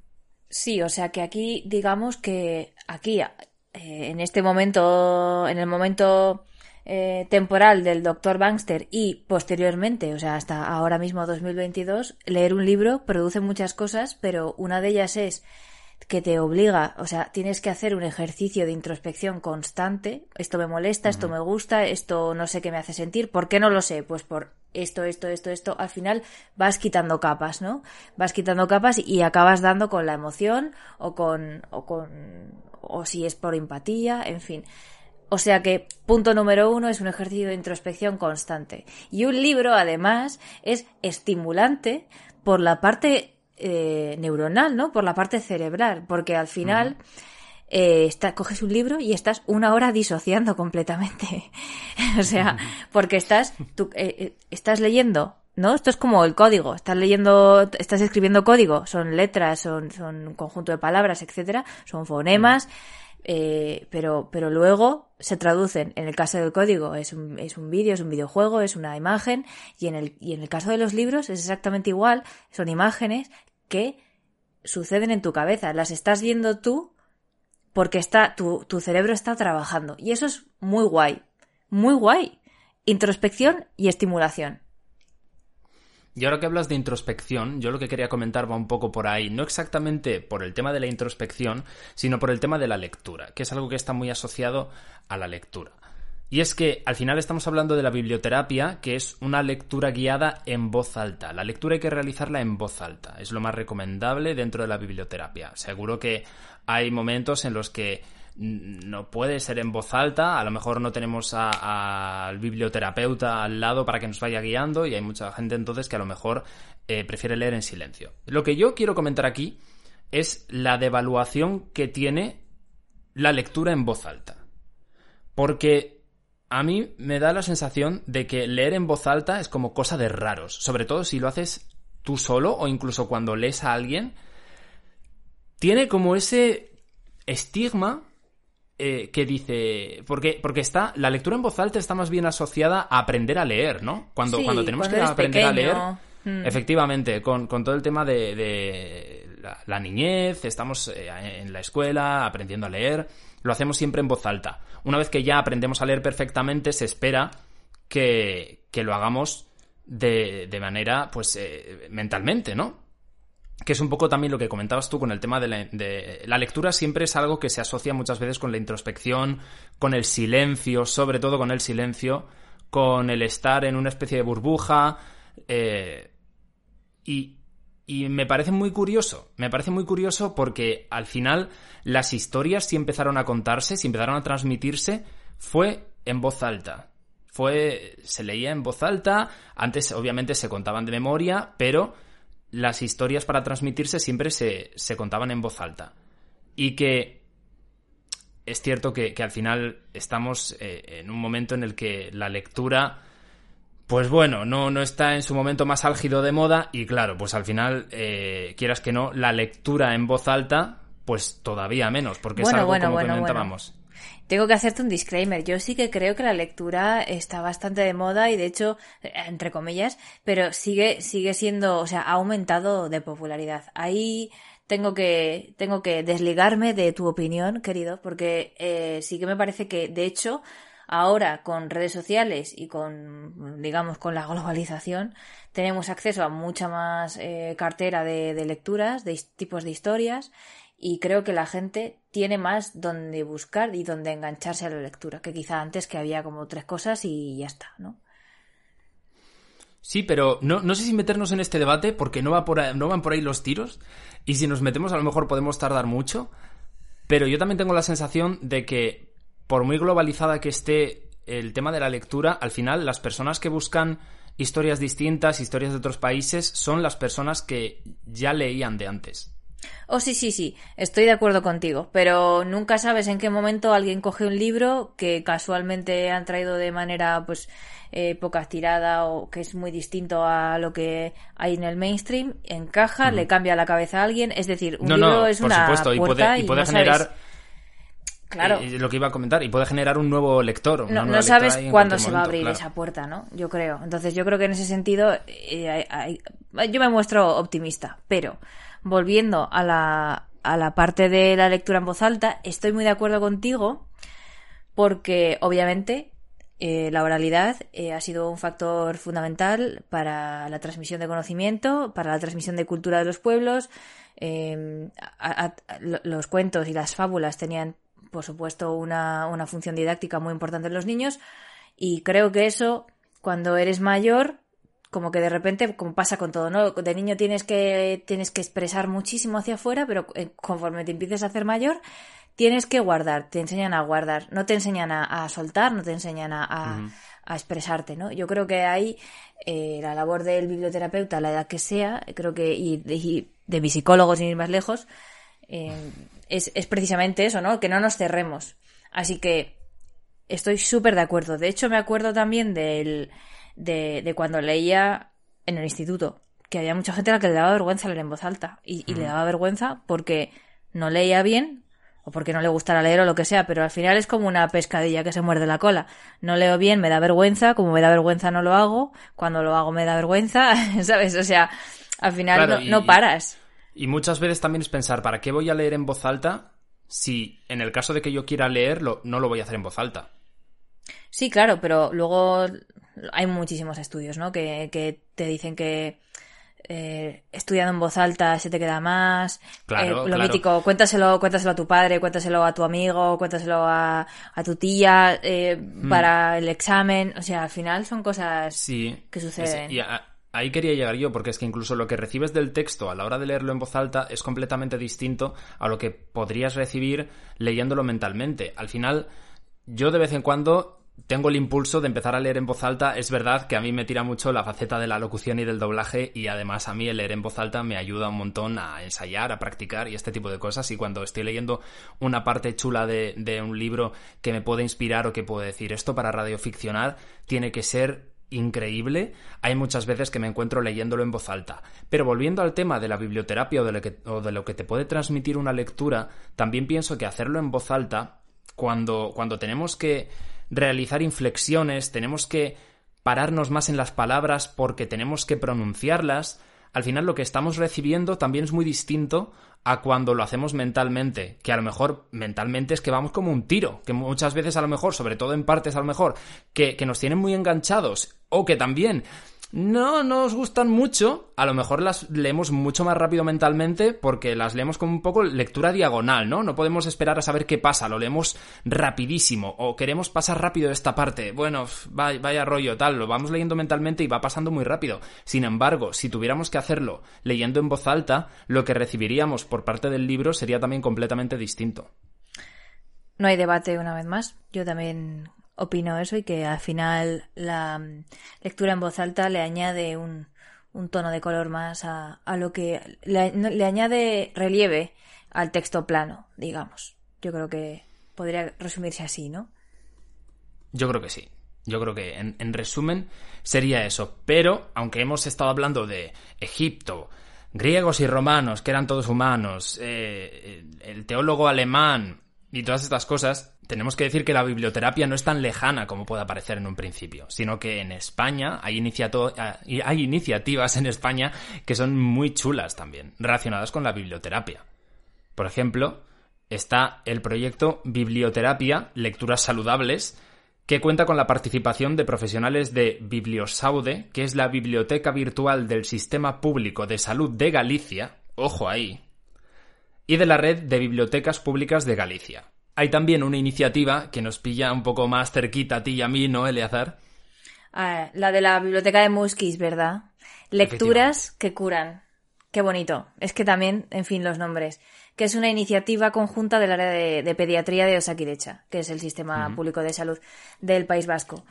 Sí, o sea que aquí digamos que aquí eh, en este momento, en el momento eh, temporal del doctor Bangster y posteriormente, o sea, hasta ahora mismo 2022, leer un libro produce muchas cosas, pero una de ellas es que te obliga, o sea, tienes que hacer un ejercicio de introspección constante. Esto me molesta, esto me gusta, esto no sé qué me hace sentir. ¿Por qué no lo sé? Pues por esto, esto, esto, esto. Al final vas quitando capas, ¿no? Vas quitando capas y acabas dando con la emoción o con, o con, o si es por empatía, en fin. O sea que punto número uno es un ejercicio de introspección constante. Y un libro, además, es estimulante por la parte eh, neuronal, ¿no? Por la parte cerebral, porque al final eh, coges un libro y estás una hora disociando completamente. o sea, porque estás, tú, eh, estás leyendo ¿no? Esto es como el código. Estás leyendo, estás escribiendo código. Son letras, son, son un conjunto de palabras, etcétera. Son fonemas. Eh, pero, pero luego se traducen, en el caso del código es un, es un vídeo, es un videojuego, es una imagen, y en, el, y en el caso de los libros es exactamente igual, son imágenes que suceden en tu cabeza, las estás viendo tú porque está, tu, tu cerebro está trabajando. Y eso es muy guay, muy guay. Introspección y estimulación. Y ahora que hablas de introspección, yo lo que quería comentar va un poco por ahí, no exactamente por el tema de la introspección, sino por el tema de la lectura, que es algo que está muy asociado a la lectura. Y es que al final estamos hablando de la biblioterapia, que es una lectura guiada en voz alta. La lectura hay que realizarla en voz alta, es lo más recomendable dentro de la biblioterapia. Seguro que hay momentos en los que no puede ser en voz alta, a lo mejor no tenemos al biblioterapeuta al lado para que nos vaya guiando y hay mucha gente entonces que a lo mejor eh, prefiere leer en silencio. Lo que yo quiero comentar aquí es la devaluación que tiene la lectura en voz alta. Porque a mí me da la sensación de que leer en voz alta es como cosa de raros, sobre todo si lo haces tú solo o incluso cuando lees a alguien, tiene como ese estigma eh, que dice. Porque, porque está. La lectura en voz alta está más bien asociada a aprender a leer, ¿no? Cuando, cuando tenemos que aprender a leer. Mm. Efectivamente, con, todo el tema de, la, niñez, estamos eh, en la escuela aprendiendo a leer, lo hacemos siempre en voz alta. Una vez que ya aprendemos a leer perfectamente, se espera que, que lo hagamos de, de manera, pues, eh, mentalmente, ¿no? Que es un poco también lo que comentabas tú con el tema de la, lectura, siempre es algo que se asocia muchas veces con la introspección, con el silencio, sobre todo con el silencio, con el estar en una especie de burbuja. Eh, y, y me parece muy curioso, me parece muy curioso porque al final las historias si empezaron a contarse, si empezaron a transmitirse, fue en voz alta. Fue, se leía en voz alta, antes obviamente se contaban de memoria, pero las historias para transmitirse siempre se, contaban en voz alta. Y que es cierto que, al final estamos eh, en un momento en el que la lectura, pues bueno, no, no está en su momento más álgido de moda y claro, pues al final, eh, quieras que no, la lectura en voz alta, pues todavía menos, porque es algo como comentábamos. Tengo que hacerte un disclaimer. Yo sí que creo que la lectura está bastante de moda y de hecho, eh, entre comillas, pero sigue, sigue siendo, o sea, ha aumentado de popularidad. Ahí tengo que, tengo que desligarme de tu opinión, querido, porque eh, sí que me parece que, de hecho, ahora con redes sociales y con, digamos, con la globalización, tenemos acceso a mucha más eh, cartera de, de lecturas, de tipos de historias, y creo que la gente tiene más donde buscar y donde engancharse a la lectura, que quizá antes que había como tres cosas y ya está, ¿no? Sí, pero no, no sé si meternos en este debate porque no, va por no van por ahí los tiros y si nos metemos a lo mejor podemos tardar mucho, pero yo también tengo la sensación de que por muy globalizada que esté el tema de la lectura, al final las personas que buscan historias distintas, historias de otros países, son las personas que ya leían de antes. Oh, sí, sí, sí, estoy de acuerdo contigo, pero nunca sabes en qué momento alguien coge un libro que casualmente han traído de manera, pues, eh, poca tirada o que es muy distinto a lo que hay en el mainstream, encaja, le cambia la cabeza a alguien, es decir, un libro es una supuesto, y puede, y puede generar... Claro. Eh, lo que iba a comentar, y puede generar un nuevo lector. No, sabes cuándo se va a abrir esa puerta, ¿no? Yo creo. Entonces, yo creo que en ese sentido, eh, yo me muestro optimista, pero volviendo a la, a la parte de la lectura en voz alta, estoy muy de acuerdo contigo porque obviamente eh, la oralidad eh, ha sido un factor fundamental para la transmisión de conocimiento, para la transmisión de cultura de los pueblos. Em, los cuentos y las fábulas tenían, por supuesto, una, una función didáctica muy importante en los niños y creo que eso, cuando eres mayor, como que de repente, como pasa con todo, ¿no? De niño tienes que, tienes que expresar muchísimo hacia afuera, pero eh, conforme te empieces a hacer mayor, tienes que guardar, te enseñan a guardar, no te enseñan a, soltar, no te enseñan a, a, expresarte, ¿no? Yo creo que ahí eh, la labor del biblioterapeuta, la edad que sea, creo que, y de, de mis psicólogos, sin ir más lejos, eh, es, es precisamente eso, ¿no? Que no nos cerremos. Así que estoy súper de acuerdo. De hecho, me acuerdo también del de, de cuando leía en el instituto, que había mucha gente a la que le daba vergüenza leer en voz alta. Y, le daba vergüenza porque no leía bien o porque no le gustara leer o lo que sea, pero al final es como una pescadilla que se muerde la cola. No leo bien, me da vergüenza, como me da vergüenza no lo hago, cuando lo hago me da vergüenza, ¿sabes? O sea, al final no, paras. Y muchas veces también es pensar, ¿para qué voy a leer en voz alta si en el caso de que yo quiera leerlo, no lo voy a hacer en voz alta? Sí, claro, pero luego hay muchísimos estudios, ¿no? Que, que te dicen que eh, estudiando en voz alta se te queda más. Claro, eh, lo mítico, cuéntaselo, cuéntaselo a tu padre, cuéntaselo a tu amigo, cuéntaselo a, a tu tía eh, mm. para el examen. O sea, al final son cosas que suceden. y ahí quería llegar yo, porque es que incluso lo que recibes del texto a la hora de leerlo en voz alta es completamente distinto a lo que podrías recibir leyéndolo mentalmente. Al final, yo de vez en cuando tengo el impulso de empezar a leer en voz alta. Es verdad que a mí me tira mucho la faceta de la locución y del doblaje y además a mí el leer en voz alta me ayuda un montón a ensayar, a practicar y este tipo de cosas. Y cuando estoy leyendo una parte chula de, de un libro que me puede inspirar o que puedo decir esto para radioficcionar, tiene que ser increíble, hay muchas veces que me encuentro leyéndolo en voz alta. Pero volviendo al tema de la biblioterapia o de, lo que, o de lo que te puede transmitir una lectura, también pienso que hacerlo en voz alta, cuando, cuando tenemos que realizar inflexiones, tenemos que pararnos más en las palabras porque tenemos que pronunciarlas, al final lo que estamos recibiendo también es muy distinto a cuando lo hacemos mentalmente, que a lo mejor mentalmente es que vamos como un tiro, que muchas veces a lo mejor, sobre todo en partes a lo mejor, que, que nos tienen muy enganchados, o que también no nos gustan mucho, a lo mejor las leemos mucho más rápido mentalmente porque las leemos como un poco lectura diagonal, ¿no? No podemos esperar a saber qué pasa, lo leemos rapidísimo o queremos pasar rápido esta parte. Bueno, vaya rollo, tal, lo vamos leyendo mentalmente y va pasando muy rápido. Sin embargo, si tuviéramos que hacerlo leyendo en voz alta, lo que recibiríamos por parte del libro sería también completamente distinto. No hay debate una vez más. Yo también opino eso y que al final la mm, lectura en voz alta le añade un, un tono de color más a, a lo que le, añade relieve al texto plano, digamos. Yo creo que podría resumirse así, ¿no? Yo creo que sí. Yo creo que en, en resumen sería eso. Pero, aunque hemos estado hablando de Egipto, griegos y romanos, que eran todos humanos, eh, el teólogo alemán y todas estas cosas, tenemos que decir que la biblioterapia no es tan lejana como puede parecer en un principio, sino que en España hay, hay iniciativas en España que son muy chulas también, relacionadas con la biblioterapia. Por ejemplo, está el proyecto Biblioterapia, Lecturas Saludables, que cuenta con la participación de profesionales de Bibliosaude, que es la biblioteca virtual del Sistema Público de Salud de Galicia, ojo ahí, y de la Red de Bibliotecas Públicas de Galicia. Hay también una iniciativa que nos pilla un poco más cerquita a ti y a mí, ¿no, Eleazar? Ah, la de la biblioteca de Muskis, ¿verdad? Lecturas que curan. Qué bonito. Es que también, en fin, los nombres. Que es una iniciativa conjunta del área de, pediatría de Osakidecha, que es el sistema público de salud del País Vasco.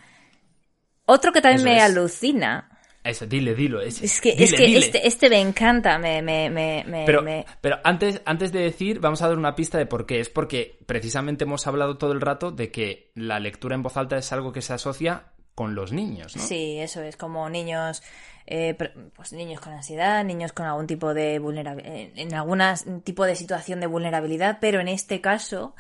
Otro que también me alucina. Eso, dile, dilo. es que, es que Este, este me encanta, me, me, me, pero, pero antes, antes de decir, vamos a dar una pista de por qué. Es porque precisamente hemos hablado todo el rato de que la lectura en voz alta es algo que se asocia con los niños, ¿no? Sí, eso es, como niños, eh, pues niños con ansiedad, niños con algún tipo de vulnerabilidad, en algún tipo de situación de vulnerabilidad, pero en este caso,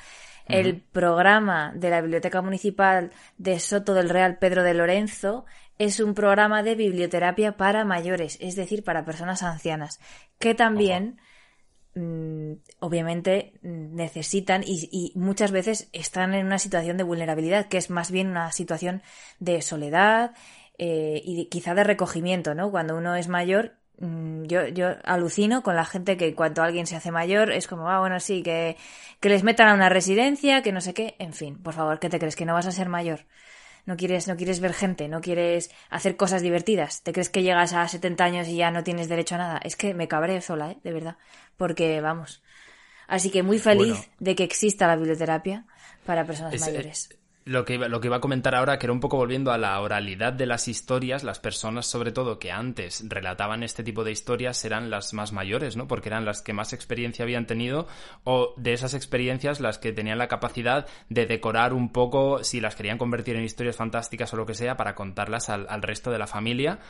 el programa de la Biblioteca Municipal de Soto del Real Pedro de Lorenzo es un programa de biblioterapia para mayores, es decir, para personas ancianas, que también Mm, obviamente mm, necesitan y, muchas veces están en una situación de vulnerabilidad, que es más bien una situación de soledad eh, y quizá de recogimiento, ¿no? Cuando uno es mayor, mm, yo, yo alucino con la gente que cuando alguien se hace mayor es como, ah, bueno, sí, que, que les metan a una residencia, que no sé qué, en fin, por favor, ¿qué te crees? ¿Que no vas a ser mayor? No quieres, no quieres ver gente, no quieres hacer cosas divertidas, te crees que llegas a 70 años y ya no tienes derecho a nada. Es que me cabré sola, ¿eh? de verdad, porque vamos. Así que muy feliz de que exista la biblioterapia para personas eh, mayores lo que, iba, lo que iba a comentar ahora, que era un poco volviendo a la oralidad de las historias, las personas sobre todo que antes relataban este tipo de historias eran las más mayores, ¿no? Porque eran las que más experiencia habían tenido o de esas experiencias las que tenían la capacidad de decorar un poco si las querían convertir en historias fantásticas o lo que sea para contarlas al, al resto de la familia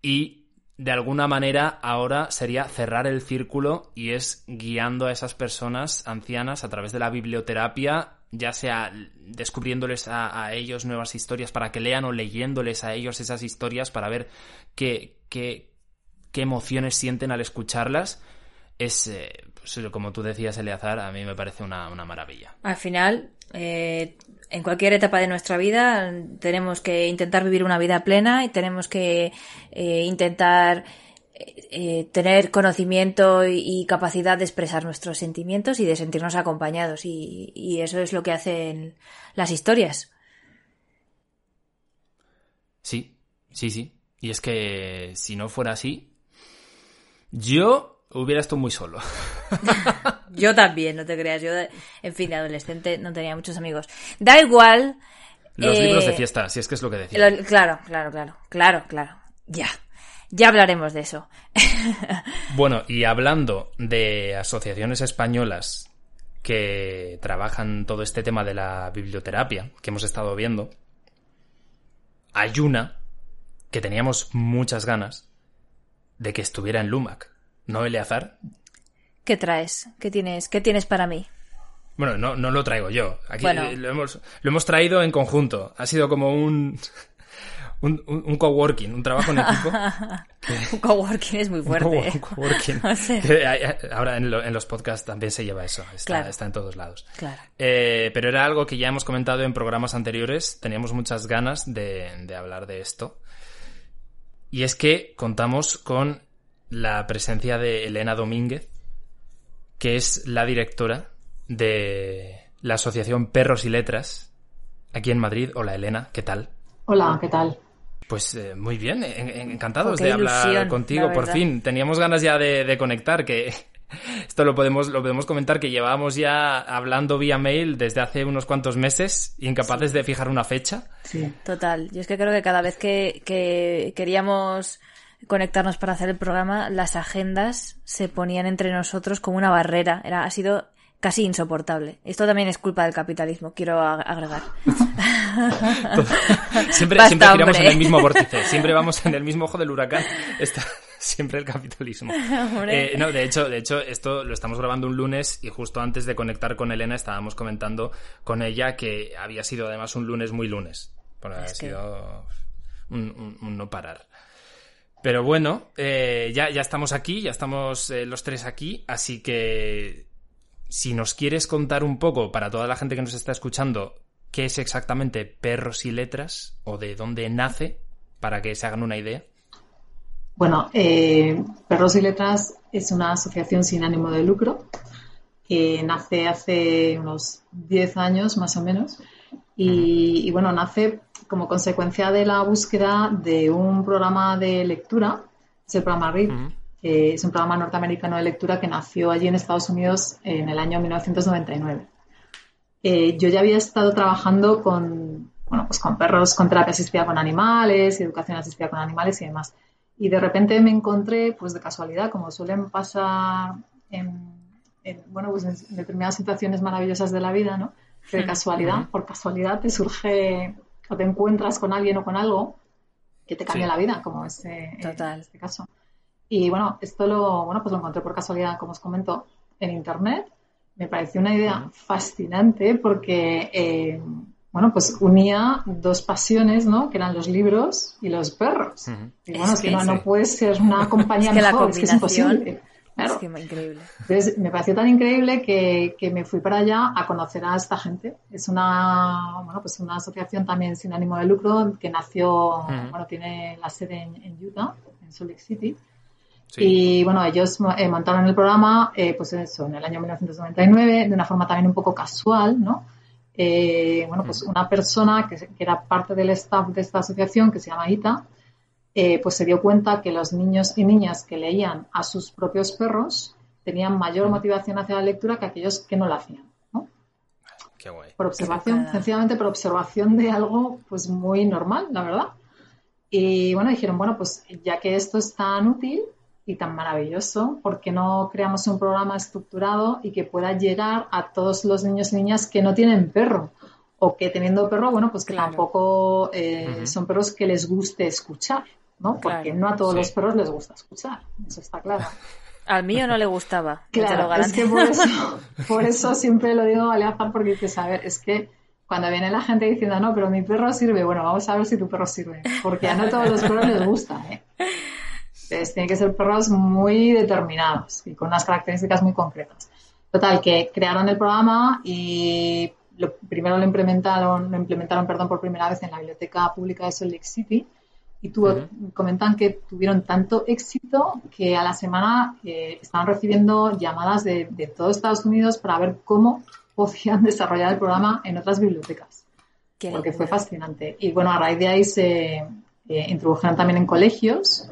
y de alguna manera ahora sería cerrar el círculo y es guiando a esas personas ancianas a través de la biblioterapia ya sea descubriéndoles a, ellos nuevas historias para que lean o leyéndoles a ellos esas historias para ver qué, qué, qué emociones sienten al escucharlas, es, eh, pues, como tú decías, Eleazar, a mí me parece una, maravilla. Al final, eh, en cualquier etapa de nuestra vida tenemos que intentar vivir una vida plena y tenemos que eh, intentar eh, tener conocimiento y, capacidad de expresar nuestros sentimientos y de sentirnos acompañados. Y, eso es lo que hacen las historias. Sí, sí, sí. Y es que si no fuera así, yo hubiera estado muy solo. yo también, no te creas. Yo, en fin, de adolescente no tenía muchos amigos. Da igual. Los libros de eh, fiesta, si es que es lo que decía. claro, claro, claro, claro, claro. Ya. Ya hablaremos de eso. bueno, y hablando de asociaciones españolas que trabajan todo este tema de la biblioterapia que hemos estado viendo, hay una que teníamos muchas ganas de que estuviera en Lumac. ¿No, Eleazar? ¿Qué traes? ¿Qué tienes? ¿Qué tienes para mí? Bueno, no, no lo traigo yo. Aquí lo, hemos, lo hemos traído en conjunto. Ha sido como un un, un, coworking, un trabajo en equipo. un coworking es muy fuerte. Un, ¿eh? coworking. ahora en, los podcasts también se lleva eso, está, está en todos lados. Claro. Eh, pero era algo que ya hemos comentado en programas anteriores, teníamos muchas ganas de, de hablar de esto. Y es que contamos con la presencia de Elena Domínguez, que es la directora de la Asociación Perros y Letras aquí en Madrid. Hola Elena, ¿qué tal? Hola, ¿qué tal? Pues eh, muy bien, encantados de hablar contigo, por fin. Teníamos ganas ya de, conectar, que esto lo podemos, lo podemos comentar, que llevábamos ya hablando vía mail desde hace unos cuantos meses, incapaces de fijar una fecha. Sí. Total, yo es que creo que cada vez que, que queríamos conectarnos para hacer el programa, las agendas se ponían entre nosotros como una barrera. Era, ha sido casi insoportable. Esto también es culpa del capitalismo, quiero agregar. siempre siempre giramos en el mismo vórtice, siempre vamos en el mismo ojo del huracán. Está siempre el capitalismo. Eh, no, de hecho, de hecho, esto lo estamos grabando un lunes y justo antes de conectar con Elena estábamos comentando con ella que había sido además un lunes muy lunes. Bueno, ha sido un, no parar. Pero bueno, eh, ya, ya estamos aquí, ya estamos eh, los tres aquí, así que si nos quieres contar un poco, para toda la gente que nos está escuchando, qué es exactamente Perros y Letras o de dónde nace, para que se hagan una idea. Bueno, eh, Perros y Letras es una asociación sin ánimo de lucro que nace hace unos 10 años más o menos y, bueno, nace como consecuencia de la búsqueda de un programa de lectura, es el programa READ, es un programa norteamericano de lectura que nació allí en Estados Unidos en el año 1999. Eh, yo ya había estado trabajando con, bueno, pues con perros con terapia asistida con animales, educación asistida con animales y demás. Y de repente me encontré, pues de casualidad, como suelen pasar en, bueno, pues en determinadas situaciones maravillosas de la vida, ¿no? Que de casualidad, por casualidad te surge o te encuentras con alguien o con algo que te cambia la vida, como este, en este caso. Y bueno, esto lo, bueno, pues lo encontré por casualidad, como os comento, en internet. Me pareció una idea fascinante porque, eh, bueno, pues unía dos pasiones, ¿no? Que eran los libros y los perros. Y bueno, es, que, no, no, puede ser una compañía es mejor, es que es imposible. Es que increíble. Entonces, me pareció tan increíble que, que, me fui para allá a conocer a esta gente. Es una, bueno, pues una asociación también sin ánimo de lucro que nació, bueno, tiene la sede en, Utah, en Salt Lake City. Y bueno, ellos eh, montaron el programa, eh, pues eso, en el año 1999, de una forma también un poco casual, ¿no? Eh, bueno, pues una persona que, que, era parte del staff de esta asociación, que se llama ITA, eh, pues se dio cuenta que los niños y niñas que leían a sus propios perros tenían mayor motivación hacia la lectura que aquellos que no la hacían. ¿no? Qué guay. Por observación, sencillamente por observación de algo pues muy normal, la verdad. Y bueno, dijeron, bueno, pues ya que esto es tan útil y tan maravilloso, ¿por qué no creamos un programa estructurado y que pueda llegar a todos los niños y niñas que no tienen perro? O que teniendo perro, bueno, pues que tampoco eh, son perros que les guste escuchar. ¿no? Porque no a todos los perros les gusta escuchar, eso está claro. Al mío no le gustaba. Claro, es que por eso, siempre lo digo Aleazar porque dices, a ver, es que cuando viene la gente diciendo, no, pero mi perro sirve, bueno, vamos a ver si tu perro sirve, porque a no todos los perros les gusta, ¿eh? Entonces, tienen que ser perros muy determinados y con unas características muy concretas. Total, que crearon el programa y lo, primero lo implementaron, lo implementaron, perdón, por primera vez en la biblioteca pública de Salt Lake City y comentan que tuvieron tanto éxito que a la semana eh, estaban recibiendo llamadas de, de todo Estados Unidos para ver cómo podían desarrollar el programa en otras bibliotecas. porque fue fascinante. Y bueno, a raíz de ahí se eh, introdujeron también en colegios.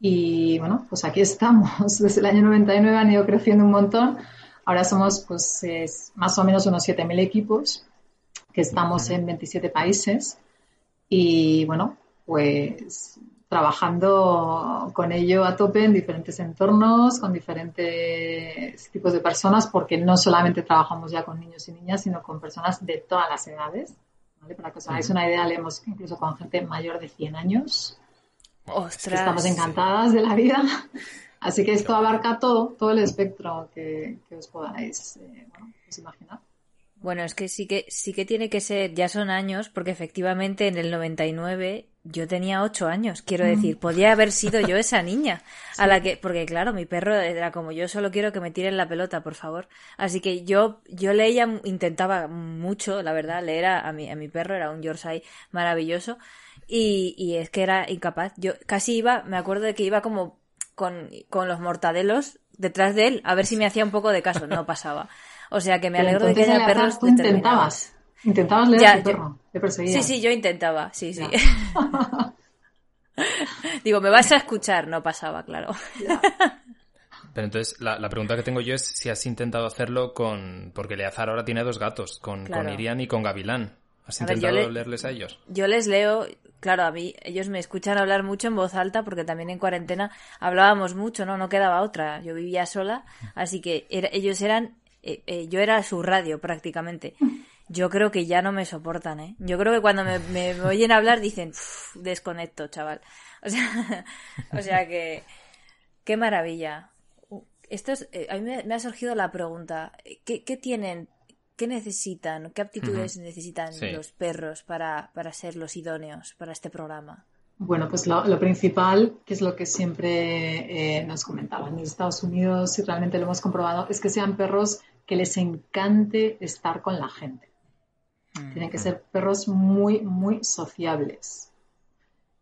Y bueno, pues aquí estamos. Desde el año 99 han ido creciendo un montón. Ahora somos pues más o menos unos 7.000 equipos que estamos en 27 países. Y bueno, pues trabajando con ello a tope en diferentes entornos, con diferentes tipos de personas, porque no solamente trabajamos ya con niños y niñas, sino con personas de todas las edades. Para que os hagáis una idea, leemos incluso con gente mayor de 100 años. Ostras. Estamos encantadas de la vida. Así que esto abarca todo, todo el espectro que, os podáis eh, pues imaginar. Bueno, es que sí que sí que tiene que ser, ya son años, porque efectivamente en el 99 yo tenía ocho años, quiero mm. decir, podía haber sido yo esa niña a la que, porque claro, mi perro era como yo solo quiero que me tiren la pelota, por favor. Así que yo, yo leía, intentaba mucho, la verdad, leer a, mi, a mi perro, era un Yorkshire maravilloso, y, y es que era incapaz. Yo casi iba, me acuerdo de que iba como con, con los mortadelos detrás de él, a ver si me hacía un poco de caso, no pasaba. O sea que me alegro de que haya perros tú intentabas. Intentabas leer a tu perro, te perseguía. Sí, sí, yo intentaba, sí, sí. Digo, ¿me vas a escuchar? No pasaba, claro. Pero entonces, la, pregunta que tengo yo es si has intentado hacerlo con... Porque Leazar ahora tiene dos gatos, con, con Irian y con Gavilán. ¿Has intentado leerles a ellos? Yo les leo, claro, a mí, ellos me escuchan hablar mucho en voz alta porque también en cuarentena hablábamos mucho, ¿no? No quedaba otra. Yo vivía sola, así que ellos eran eh, eh, yo era su radio prácticamente. Yo creo que ya no me soportan, ¿eh? Yo creo que cuando me, oyen hablar dicen, desconecto, chaval. O sea, o sea que, qué maravilla. Esto es, eh, a mí me, ha surgido la pregunta, ¿qué, tienen, qué necesitan, qué aptitudes necesitan los perros para, para ser los idóneos para este programa? Bueno, pues lo, principal, que es lo que siempre nos comentaban en Estados Unidos y realmente lo hemos comprobado, es que sean perros que les encante estar con la gente. Tienen que ser perros muy, muy sociables.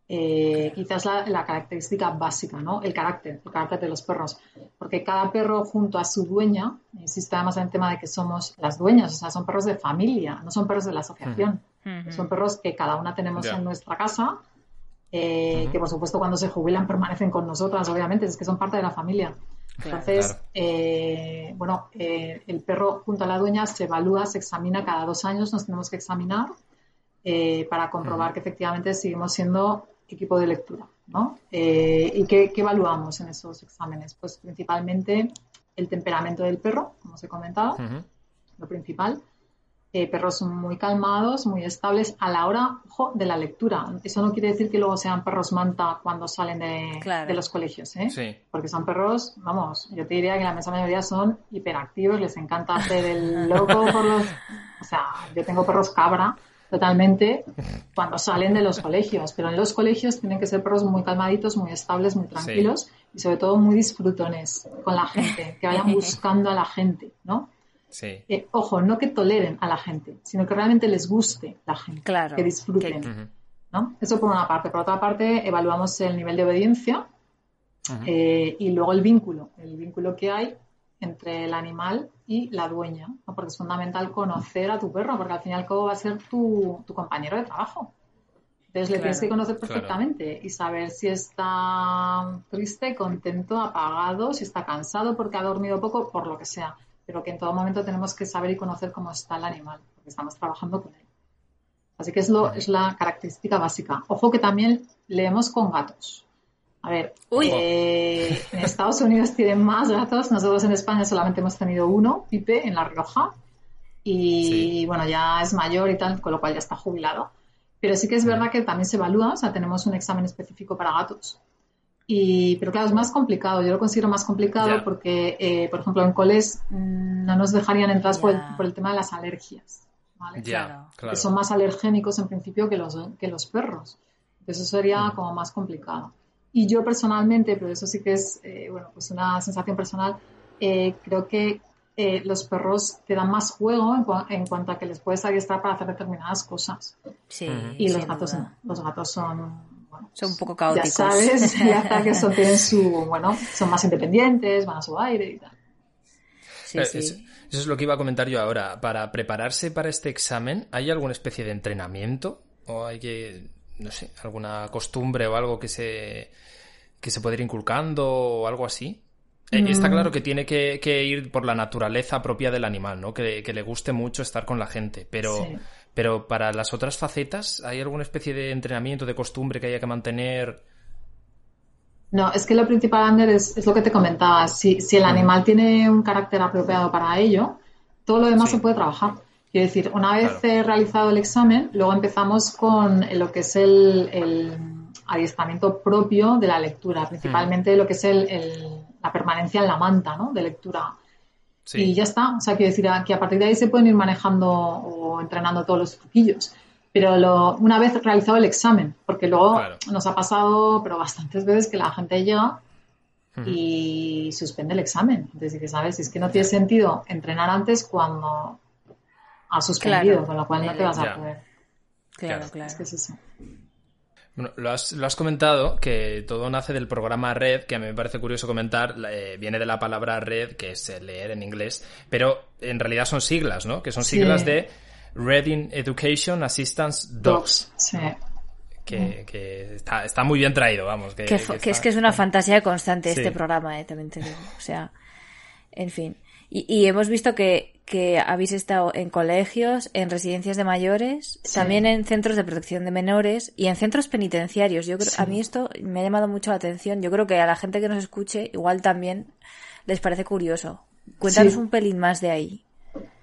Eh, quizás la, la, característica básica, ¿no? El carácter, el carácter de los perros. Porque cada perro junto a su dueña, insisto además en el tema de que somos las dueñas, o sea, son perros de familia, no son perros de la asociación. Son perros que cada una tenemos en nuestra casa, eh, que por supuesto cuando se jubilan permanecen con nosotras, obviamente, es que son parte de la familia. Entonces, eh, bueno, eh, el perro junto a la dueña se evalúa, se examina cada dos años, nos tenemos que examinar para comprobar que efectivamente seguimos siendo equipo de lectura. ¿no? ¿Y qué, evaluamos en esos exámenes? Pues principalmente el temperamento del perro, como os he comentado, lo principal. Eh, perros muy calmados, muy estables a la hora de la lectura. Eso no quiere decir que luego sean perros manta cuando salen de, los colegios, ¿eh? Porque son perros, vamos, yo te diría que la mensa mayoría son hiperactivos, les encanta hacer el loco por los... O sea, yo tengo perros cabra totalmente cuando salen de los colegios, pero en los colegios tienen que ser perros muy calmaditos, muy estables, muy tranquilos y sobre todo muy disfrutones con la gente, que vayan buscando a la gente, ¿no? Sí. Eh, ojo, no que toleren a la gente, sino que realmente les guste la gente, que disfruten. ¿no? Eso por una parte. Por otra parte, evaluamos el nivel de obediencia eh, y luego el vínculo, el vínculo que hay entre el animal y la dueña, porque es fundamental conocer a tu perro, porque al fin y al cabo va a ser tu, compañero de trabajo. Entonces le tienes que conocer perfectamente y saber si está triste, contento, apagado, si está cansado porque ha dormido poco, por lo que sea pero que en todo momento tenemos que saber y conocer cómo está el animal, porque estamos trabajando con él. Así que es, lo, es la característica básica. Ojo que también leemos con gatos. A ver, eh, en Estados Unidos tienen más gatos, nosotros en España solamente hemos tenido uno, Pipe, en La Rioja, y bueno, ya es mayor y tal, con lo cual ya está jubilado. Pero sí que es verdad que también se evalúa, o sea, tenemos un examen específico para gatos. Y, pero claro, es más complicado. Yo lo considero más complicado porque, eh, por ejemplo, en coles mm, no nos dejarían entrar por, el, tema de las alergias. ¿vale? Claro. Que son más alergénicos en principio que los, que los perros. Eso sería mm. como más complicado. Y yo personalmente, pero eso sí que es eh, bueno, pues una sensación personal, eh, creo que los perros te dan más juego en, en, cuanto a que les puedes adiestrar para hacer determinadas cosas. Sí, y los gatos no. Los gatos son son un poco caóticos. Ya sabes, ya que son, tienen su, bueno, son más independientes, van a su aire y tal. Sí, eh, sí. Eso, es lo que iba a comentar yo ahora. Para prepararse para este examen, ¿hay alguna especie de entrenamiento? ¿O hay que, no sé, alguna costumbre o algo que se, que se puede ir inculcando o algo así? Eh, está claro que tiene que, ir por la naturaleza propia del animal, ¿no? Que, que le guste mucho estar con la gente, pero, pero para las otras facetas, ¿hay alguna especie de entrenamiento, de costumbre que haya que mantener? No, es que lo principal, Ander, es, lo que te comentaba. Si, el animal tiene un carácter apropiado para ello, todo lo demás se puede trabajar. Quiero decir, una vez realizado el examen, luego empezamos con lo que es el, adiestramiento propio de la lectura, principalmente lo que es la permanencia en la manta ¿no? de lectura. Y ya está. O sea, quiero decir que a partir de ahí se pueden ir manejando o entrenando todos los truquillos. Pero lo, una vez realizado el examen, porque luego nos ha pasado, pero bastantes veces que la gente llega y suspende el examen. Entonces, que sabes, es que no tiene sentido entrenar antes cuando ha suspendido, con lo cual no te vas a poder. Claro, claro. Es que es eso. Bueno, lo has, lo has, comentado que todo nace del programa Red, que a mí me parece curioso comentar, eh, viene de la palabra Red, que es leer en inglés, pero en realidad son siglas, ¿no? Que son siglas de Reading Education Assistance Dogs. Sí. Que, que está, está, muy bien traído, vamos. Que, que, es que es una fantasía constante este programa, eh, también te digo. O sea, en fin. Y, y hemos visto que, que habéis estado en colegios, en residencias de mayores, también en centros de protección de menores y en centros penitenciarios. Yo creo, a mí esto me ha llamado mucho la atención. Yo creo que a la gente que nos escuche igual también les parece curioso. Cuéntanos un pelín más de ahí.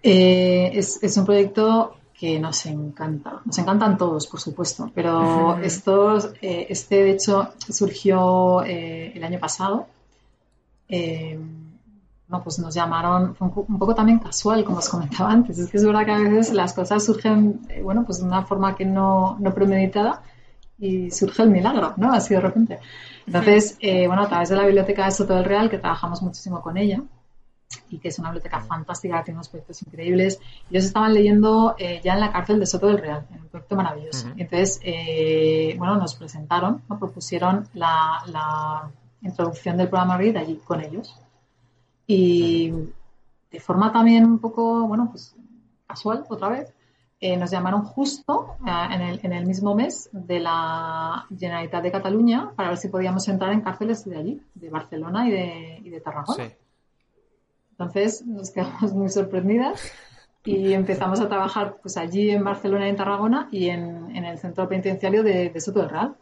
Eh, es, es, un proyecto que nos encanta. Nos encantan todos, por supuesto, pero estos, eh, este de hecho surgió eh, el año pasado. Eh, pues nos llamaron, fue un, poco también casual, como os comentaba antes. Es que es verdad que a veces las cosas surgen, eh, bueno, pues de una forma que no, no premeditada y surge el milagro, ¿no? Así de repente. Entonces, eh, bueno, a través de la biblioteca de Soto del Real, que trabajamos muchísimo con ella, y que es una biblioteca fantástica, tiene unos proyectos increíbles. Ellos estaban leyendo eh, ya en la cárcel de Soto del Real, en un proyecto maravilloso. Y entonces, bueno, nos presentaron, nos propusieron la, la, introducción del programa Read allí con ellos. Y de forma también un poco, bueno, pues casual otra vez, eh, nos llamaron justo eh, en, el, mismo mes de la Generalitat de Cataluña para ver si podíamos entrar en cárceles de allí, de Barcelona y de, y de Tarragona. Entonces nos quedamos muy sorprendidas y empezamos a trabajar pues allí en Barcelona y en Tarragona y en, el centro penitenciario de, de Soto del Real.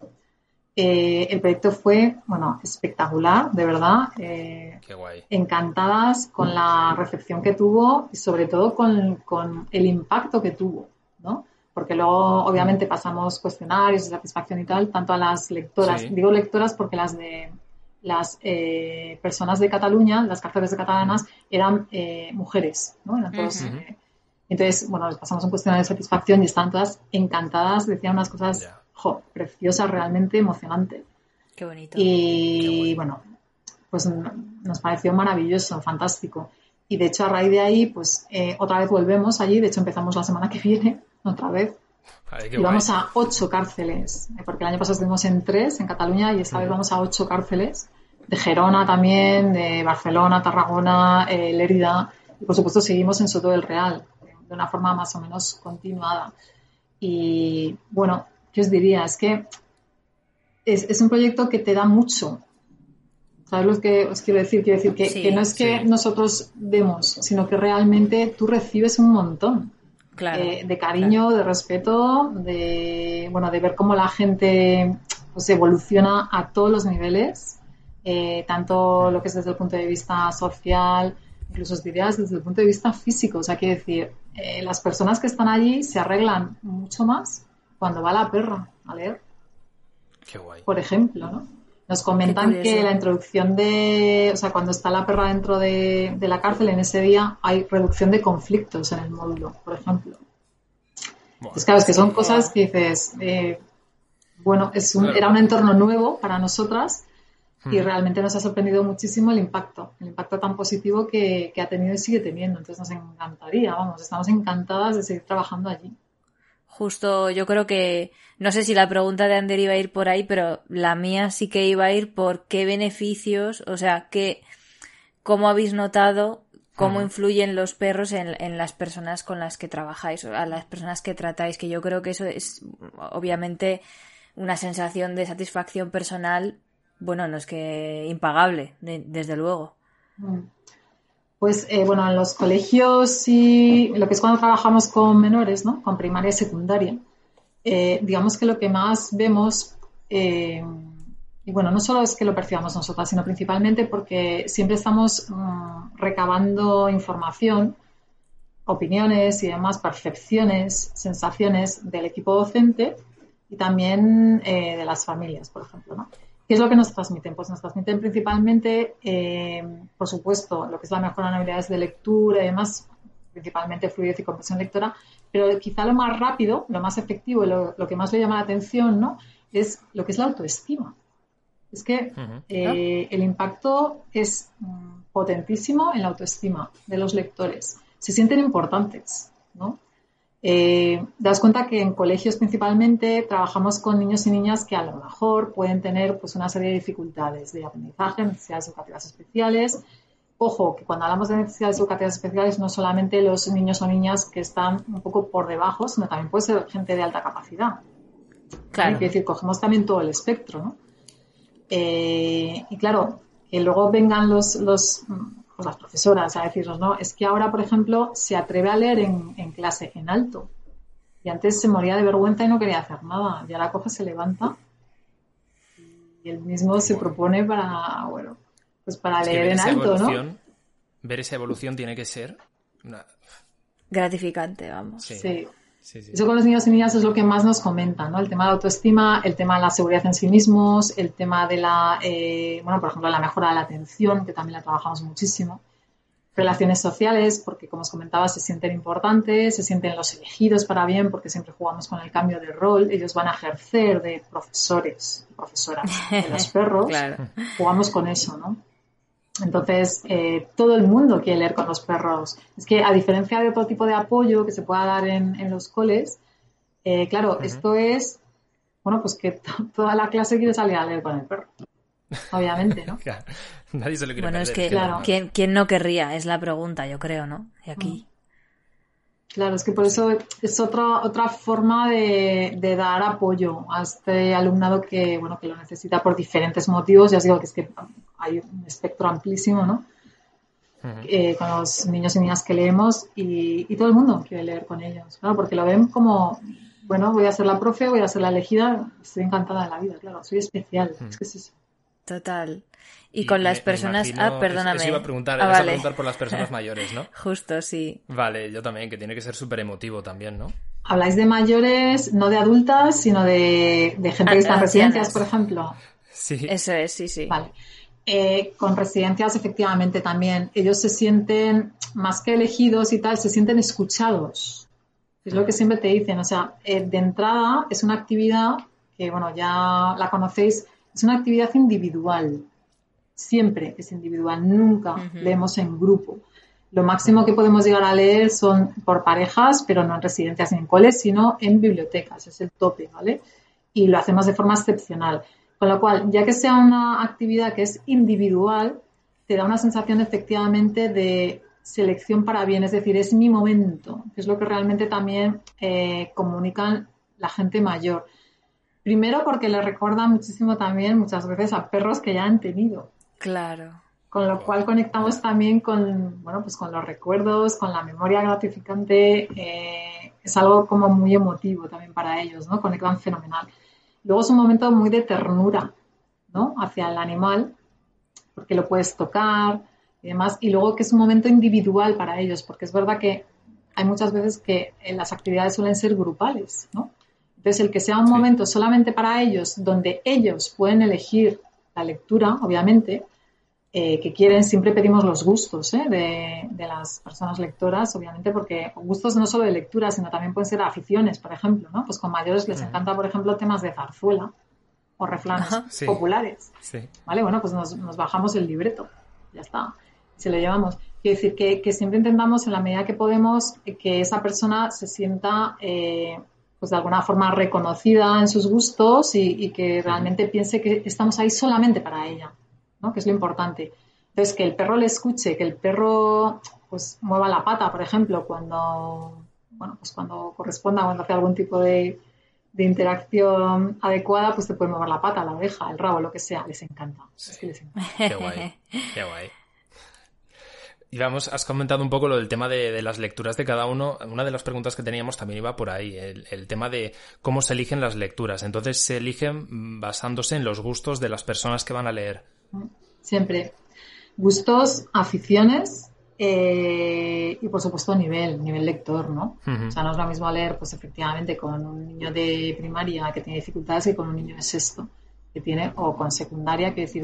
Eh, el proyecto fue, bueno, espectacular, de verdad. Eh, Qué guay. Encantadas con la recepción que tuvo y sobre todo con, el impacto que tuvo, ¿no? Porque luego, obviamente, pasamos cuestionarios de satisfacción y tal, tanto a las lectoras, digo lectoras porque las de las eh, personas de Cataluña, las cárceles de catalanas, eran mujeres, ¿no? entonces, bueno, les pasamos un cuestionario de satisfacción y están todas encantadas, decían unas cosas preciosa, realmente emocionante. Qué bonito. Y bueno, pues nos pareció maravilloso, fantástico. Y de hecho, a raíz de ahí, pues eh, otra vez volvemos allí. De hecho, empezamos la semana que viene, otra vez. y vamos a ocho cárceles, eh, porque el año pasado estuvimos en tres en Cataluña y esta vez vamos a ocho cárceles, de Gerona también, de Barcelona, Tarragona, eh, Lérida, y por supuesto seguimos en Soto del Real, de una forma más o menos continuada. Y bueno, ¿qué os diría? Es que es, un proyecto que te da mucho. ¿Sabes lo que os quiero decir? Quiero decir que, no es que nosotros demos, sino que realmente tú recibes un montón. Eh, de cariño, de respeto, de bueno, de ver cómo la gente pues, evoluciona a todos los niveles, eh, tanto lo que es desde el punto de vista social, incluso os diría desde el punto de vista físico. O sea, quiero decir, eh, las personas que están allí se arreglan mucho más cuando va la perra a leer. Qué guay. Por ejemplo, ¿no? Nos comentan que la introducción de, o sea, cuando está la perra dentro de, la cárcel en ese día hay reducción de conflictos en el módulo, por ejemplo. pues claro, es que son cosas que dices, eh, bueno, es era un entorno nuevo para nosotras y hmm. realmente nos ha sorprendido muchísimo el impacto, el impacto tan positivo que, que ha tenido y sigue teniendo. Entonces nos encantaría, vamos, estamos encantadas de seguir trabajando allí. Justo yo creo que, no sé si la pregunta de Ander iba a ir por ahí, pero la mía sí que iba a ir por qué beneficios, o sea, qué, cómo habéis notado cómo influyen los perros en, las personas con las que trabajáis, a las personas que tratáis, que yo creo que eso es obviamente una sensación de satisfacción personal, bueno, no es que impagable, desde luego. Mm. Pues eh, bueno, en los colegios y lo que es cuando trabajamos con menores, ¿no? Con primaria y secundaria, eh, digamos que lo que más vemos, eh, y bueno, no solo es que lo percibamos nosotras, sino principalmente porque siempre estamos mm, recabando información, opiniones y demás, percepciones, sensaciones del equipo docente y también de las familias, por ejemplo, ¿no? ¿Qué es lo que nos transmiten? Pues nos transmiten principalmente, eh, por supuesto, lo que es la mejora en habilidades de lectura y demás, principalmente fluidez y comprensión lectora, pero quizá lo más rápido, lo más efectivo, lo, lo que más le llama la atención, ¿no? Es lo que es la autoestima. Es que eh, el impacto es mm, potentísimo en la autoestima de los lectores. Se sienten importantes, ¿no? Eh, das cuenta que en colegios principalmente trabajamos con niños y niñas que a lo mejor pueden tener pues, una serie de dificultades de aprendizaje, necesidades educativas especiales. Ojo, que cuando hablamos de necesidades educativas especiales no solamente los niños o niñas que están un poco por debajo, sino también puede ser gente de alta capacidad. Claro. Es decir, cogemos también todo el espectro, ¿no? Eh, y claro, que luego vengan los, los las profesoras a decirnos, no, es que ahora, por ejemplo, se atreve a leer en, clase en alto. Y antes se moría de vergüenza y no quería hacer nada. Ya la coge, se levanta y él mismo se propone para, bueno, pues para leer en alto, ¿no? Ver esa evolución tiene que ser gratificante, vamos. sí. Eso con los niños y niñas es lo que más nos comentan, ¿no? El tema de autoestima, el tema de la seguridad en sí mismos, el tema de la, eh, bueno, por ejemplo, la mejora de la atención, que también la trabajamos muchísimo. Relaciones sociales, porque como os comentaba, se sienten importantes, se sienten los elegidos para bien, porque siempre jugamos con el cambio de rol. Ellos van a ejercer de profesores, profesoras de los perros. Jugamos con eso, ¿no? Entonces, eh, todo el mundo quiere leer con los perros. Es que, a diferencia de otro tipo de apoyo que se pueda dar en, los coles, eh, claro, esto es, bueno, pues que toda la clase quiere salir a leer con el perro. Obviamente, ¿no? Nadie se lo quiere Bueno, es que, claro. ¿quién, no querría? Es la pregunta, yo creo, ¿no? Y aquí. Claro, es que por eso es otra, otra forma de, dar apoyo a este alumnado que, bueno, que lo necesita por diferentes motivos. Ya os digo que es que hay un espectro amplísimo, ¿no? Eh, con los niños y niñas que leemos y, todo el mundo quiere leer con ellos, claro, porque lo ven como, bueno, voy a ser la profe, voy a ser la elegida, estoy encantada de la vida, claro, soy especial, es que es eso. Total. Y, con las personas. ah, perdóname. Eso iba a preguntar, ah, a preguntar por las personas mayores, ¿no? Justo, sí. Vale, yo también, que tiene que ser súper emotivo también, ¿no? Habláis de mayores, no de adultas, sino de, gente que está en residencias, por ejemplo. Sí. Eso es, sí, sí. Vale. Eh, con residencias, efectivamente, también. Ellos se sienten, más que elegidos y tal, se sienten escuchados. Es lo que siempre te dicen. O sea, eh, de entrada es una actividad que, bueno, ya la conocéis, es una actividad individual. Siempre es individual, nunca leemos en grupo. Lo máximo que podemos llegar a leer son por parejas, pero no en residencias ni en coles, sino en bibliotecas. Es el tope, ¿vale? Y lo hacemos de forma excepcional. Con lo cual, ya que sea una actividad que es individual, te da una sensación efectivamente de selección para bien, es decir, es mi momento, que es lo que realmente también eh, comunican la gente mayor. Primero porque le recuerda muchísimo también muchas veces a perros que ya han tenido. Claro. Con lo cual conectamos también con, bueno, pues con los recuerdos, con la memoria gratificante. Eh, es algo como muy emotivo también para ellos, ¿no? Conectan fenomenal. Luego es un momento muy de ternura, ¿no? Hacia el animal, porque lo puedes tocar y demás. Y luego que es un momento individual para ellos, porque es verdad que hay muchas veces que las actividades suelen ser grupales, ¿no? Entonces, el que sea un momento solamente para ellos, donde ellos pueden elegir la lectura, obviamente, eh, que quieren, siempre pedimos los gustos ¿eh? de, las personas lectoras, obviamente, porque gustos no solo de lectura, sino también pueden ser aficiones, por ejemplo, ¿no? Pues con mayores les encanta, por ejemplo, temas de zarzuela o refranes populares. ¿Vale? Bueno, pues nos, bajamos el libreto, ya está, se lo llevamos. Quiero decir que, que, siempre intentamos, en la medida que podemos, que esa persona se sienta, eh, pues de alguna forma reconocida en sus gustos y que realmente piense que estamos ahí solamente para ella que es lo importante. Entonces, que el perro le escuche, que el perro pues mueva la pata, por ejemplo, cuando, bueno, pues cuando corresponda, cuando hace algún tipo de, interacción adecuada, pues te puede mover la pata, la oreja, el rabo, lo que sea, les encanta. Qué guay, qué guay. Y vamos, has comentado un poco lo del tema de, las lecturas de cada uno. Una de las preguntas que teníamos también iba por ahí, el, el, tema de cómo se eligen las lecturas. Entonces, se eligen basándose en los gustos de las personas que van a leer. Siempre. Gustos, aficiones eh, y por supuesto nivel, nivel lector, ¿no? O sea, no es lo mismo leer, pues efectivamente, con un niño de primaria que tiene dificultades que con un niño de sexto que tiene, o con secundaria, que decir,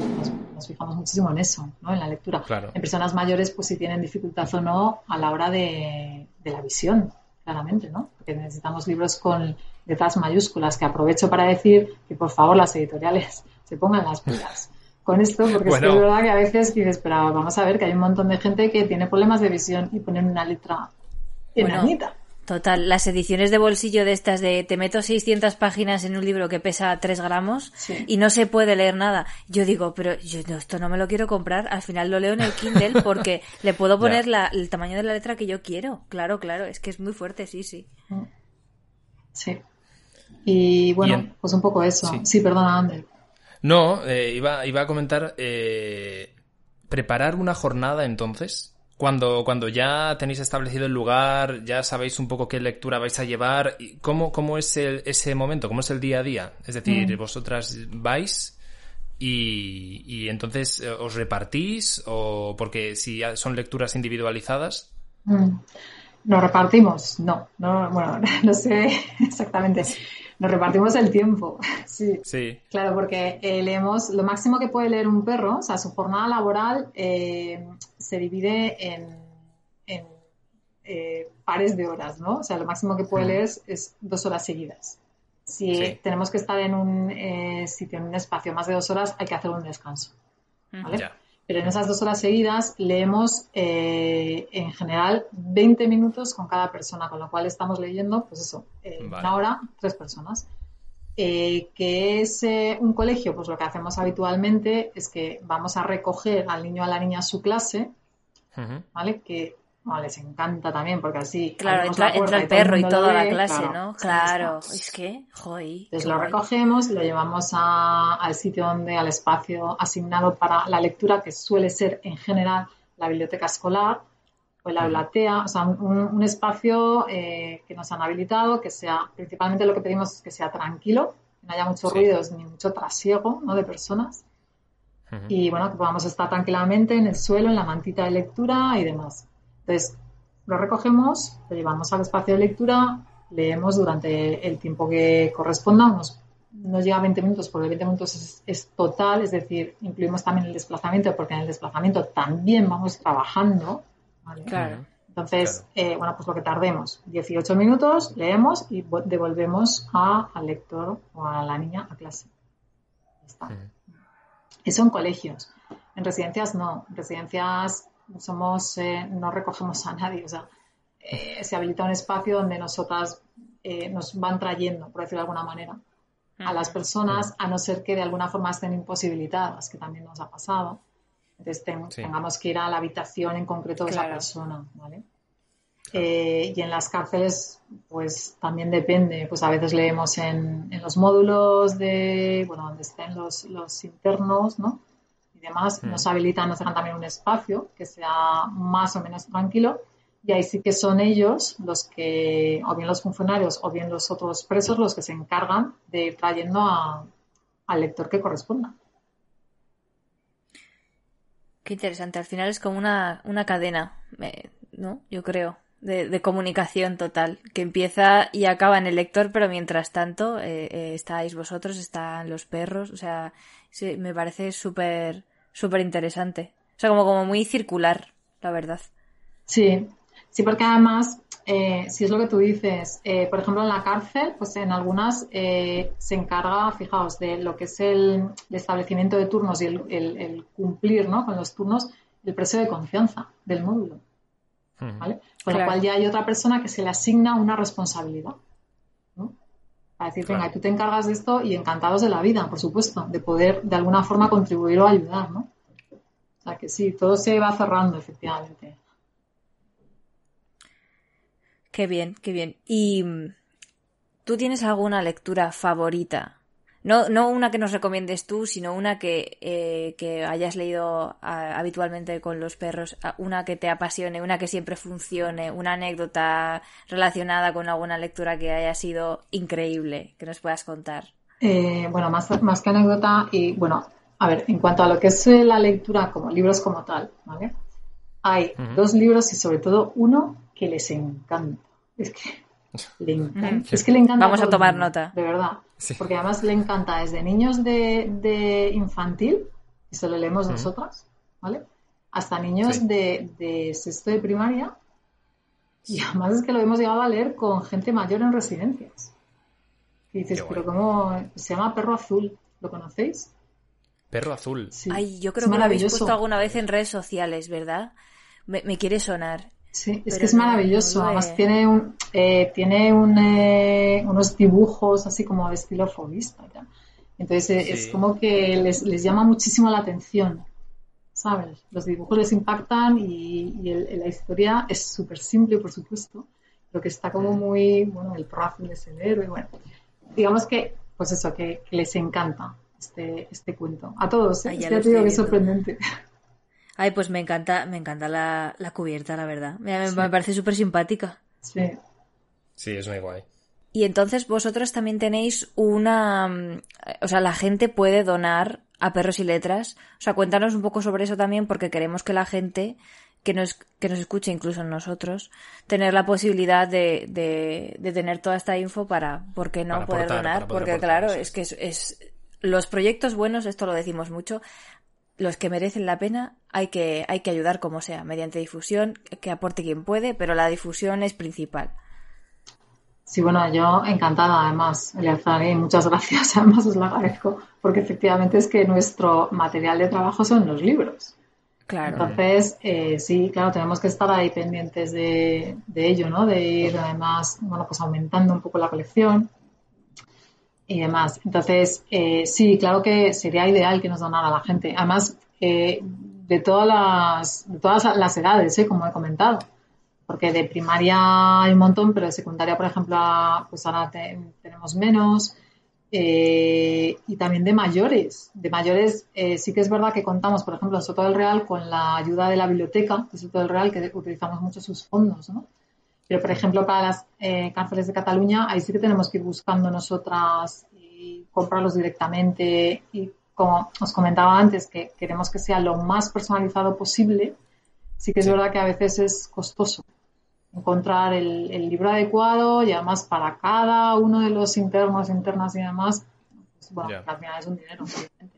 nos, fijamos muchísimo en eso, ¿no? En la lectura. En personas mayores, pues si tienen dificultad o no a la hora de, de la visión, claramente, ¿no? Porque necesitamos libros con letras mayúsculas, que aprovecho para decir que por favor las editoriales se pongan las pilas con esto, porque es, verdad que a veces dices, pero vamos a ver que hay un montón de gente que tiene problemas de visión y ponen una letra enanita. total, las ediciones de bolsillo de estas de te meto 600 páginas en un libro que pesa 3 gramos y no se puede leer nada. Yo digo, pero yo esto no me lo quiero comprar, al final lo leo en el Kindle porque le puedo poner el tamaño de la letra que yo quiero. Claro, claro, es que es muy fuerte, sí, sí. Sí. Y bueno, pues un poco eso. Sí, perdona, Ander. No, eh, iba, iba a comentar eh, preparar una jornada entonces. Cuando, cuando ya tenéis establecido el lugar, ya sabéis un poco qué lectura vais a llevar, ¿cómo, cómo es ese momento? ¿Cómo es el día a día? Es decir, mm. vosotras vais y, y, entonces eh, os repartís o porque si son lecturas individualizadas. Mm. Nos repartimos, no, no, bueno, no sé exactamente. Nos repartimos el tiempo, sí. Sí. Claro, porque eh, leemos lo máximo que puede leer un perro, o sea, su jornada laboral eh, se divide en, eh, pares de horas, ¿no? O sea, lo máximo que puede leer es, dos horas seguidas. Si tenemos que estar en un sitio, en un espacio más de dos horas, hay que hacer un descanso. ¿vale? Pero en esas dos horas seguidas leemos eh, en general 20 minutos con cada persona, con lo cual estamos leyendo, pues eso, eh, una hora, tres personas. Eh, que es un colegio, pues lo que hacemos habitualmente es que vamos a recoger al niño o a la niña a su clase, ¿vale? Que les encanta también, porque así. Claro, entra, el perro y toda la clase, ¿no? Claro, es que, joder. Entonces lo recogemos, lo llevamos al sitio donde, al espacio asignado para la lectura, que suele ser en general la biblioteca escolar o la biblioteca, o sea, un, espacio eh, que nos han habilitado, que sea, principalmente lo que pedimos es que sea tranquilo, que no haya muchos ruidos ni mucho trasiego ¿no? de personas. Y bueno, que podamos estar tranquilamente en el suelo, en la mantita de lectura y demás. Entonces, lo recogemos, lo llevamos al espacio de lectura, leemos durante el tiempo que corresponda, unos, nos llega 20 minutos, porque 20 minutos es, total, es decir, incluimos también el desplazamiento, porque en el desplazamiento también vamos trabajando. Claro. Entonces, eh, bueno, pues lo que tardemos, 18 minutos, leemos y devolvemos al lector o a la niña a clase. Está. Eso en colegios. En residencias no. En residencias somos, eh, no recogemos a nadie, o sea, eh, se habilita un espacio donde nosotras eh, nos van trayendo, por decirlo de alguna manera, a las personas, a no ser que de alguna forma estén imposibilitadas, que también nos ha pasado. Entonces tengamos que ir a la habitación en concreto de esa persona, ¿vale? y en las cárceles, pues también depende. Pues a veces leemos en, en los módulos de, bueno, donde estén los, los internos, ¿no? Y demás, nos habilitan, nos dejan también un espacio que sea más o menos tranquilo y ahí sí que son ellos los que, o bien los funcionarios o bien los otros presos, los que se encargan de ir trayendo al lector que corresponda. Qué interesante, al final es como una, una cadena, eh, ¿no? Yo creo. De, comunicación total, que empieza y acaba en el lector, pero mientras tanto eh, eh, estáis vosotros, están los perros, o sea, me parece súper súper interesante. O sea, como, como muy circular, la verdad. Sí, sí, porque además, eh, si es lo que tú dices, eh, por ejemplo, en la cárcel, pues en algunas eh, se encarga, fijaos, de lo que es el, establecimiento de turnos y el, cumplir ¿no? con los turnos, el precio de confianza del módulo. ¿vale? Con lo cual ya hay otra persona que se le asigna una responsabilidad. Para decir, venga, tú te encargas de esto y encantados de la vida, por supuesto, de poder de alguna forma contribuir o ayudar, ¿no? O sea que sí, todo se va cerrando, efectivamente. Qué bien, qué bien. ¿Y mm, tú tienes alguna lectura favorita no, no una que nos recomiendes tú, sino una que, eh, que hayas leído habitualmente con los perros, una que te apasione, una que siempre funcione, una anécdota relacionada con alguna lectura que haya sido increíble, que nos puedas contar. Eh, bueno, más, más que anécdota, y bueno, a ver, en cuanto a lo que es la lectura como libros como tal, ¿vale? Hay dos libros y sobre todo uno que les encanta. Es que le encanta. Es que le encanta. Vamos a tomar nota. De verdad. Porque además le encanta desde niños de, infantil, y se lo leemos nosotras, ¿vale? Hasta niños de, sexto de primaria. Y además es que lo hemos llegado a leer con gente mayor en residencias. Y dices, pero ¿cómo? Se llama Perro Azul. ¿Lo conocéis? Perro Azul. Ay, yo creo que lo habéis puesto alguna vez en redes sociales, ¿verdad? me quiere sonar. Sí, es que es maravilloso. Además tiene un, eh, tiene eh, unos dibujos así como de estilo fobista. Entonces eh, es como que les, llama muchísimo la atención. ¿Sabes? Los dibujos les impactan y, la historia es súper simple, por supuesto. Lo que está como muy, bueno, el azul es el héroe. Bueno, digamos que, pues eso, que, les encanta este, este cuento. A todos, ¿eh? ya te digo que es sorprendente. Ay, pues me encanta, me encanta la, cubierta, la verdad. Me, parece súper simpática. Sí. Sí, es muy guay. Y entonces vosotros también tenéis una... Mm, o sea, la gente puede donar a perros y letras. O sea, cuéntanos un poco sobre eso también porque queremos que la gente que nos, que nos escuche, incluso nosotros, tener la posibilidad de, de, tener toda esta info para, ¿por qué no poder donar? porque claro, es que es, los proyectos buenos, esto lo decimos mucho, los que merecen la pena hay que, hay que ayudar como sea, mediante difusión, que aporte quien puede, pero la difusión es principal. Sí, bueno, yo encantada además, Eleazar, y muchas gracias, además os lo agradezco, porque efectivamente es que nuestro material de trabajo son los libros. Claro. Entonces, eh, sí, claro, tenemos que estar ahí pendientes de, de ello, ¿no? De ir además, bueno, pues aumentando un poco la colección y demás. Entonces, eh, sí, claro que sería ideal que nos donara la gente. Además, eh, de, todas las, de todas las edades, ¿eh? como he comentado. porque de primaria hay un montón, pero de secundaria, por ejemplo, pues ahora tenemos menos. Eh, y también de mayores. De mayores eh, sí que es verdad que contamos, por ejemplo, en Soto del Real con la ayuda de la biblioteca de Soto del Real, que utilizamos mucho sus fondos, ¿no? Pero, por ejemplo, para las eh, cárceles de Cataluña, ahí sí que tenemos que ir buscando nosotras y comprarlos directamente. Y como os comentaba antes, que queremos que sea lo más personalizado posible, sí que es verdad que a veces es costoso encontrar el, libro adecuado y además para cada uno de los internos, internas y demás, pues bueno, al final es un dinero, obviamente.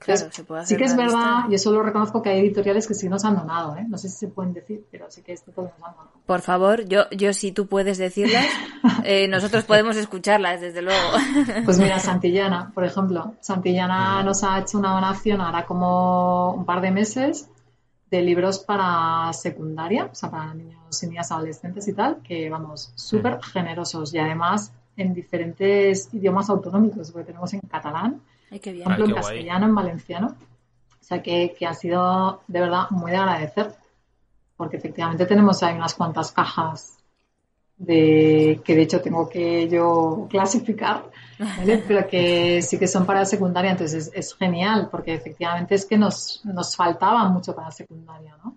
Claro, se puede hacer sí que es verdad, y eso lo reconozco que hay editoriales que sí nos han donado, ¿eh? No sé si se pueden decir, pero sí que todo nos han donado. Por favor, yo, yo si tú puedes decirlas, eh, nosotros podemos escucharlas, desde luego. Pues mira, Santillana, por ejemplo. Santillana nos ha hecho una donación ahora como un par de meses de libros para secundaria, o sea, para niños y niñas adolescentes y tal, que vamos, súper generosos y además en diferentes idiomas autonómicos, porque tenemos en catalán, ejemplo, en castellano, en valenciano. O sea, que, que ha sido de verdad muy de agradecer, porque efectivamente tenemos ahí unas cuantas cajas de que de hecho tengo que yo clasificar, pero que sí que son para secundaria, entonces es, genial, porque efectivamente es que nos, nos faltaba mucho para secundaria, ¿no?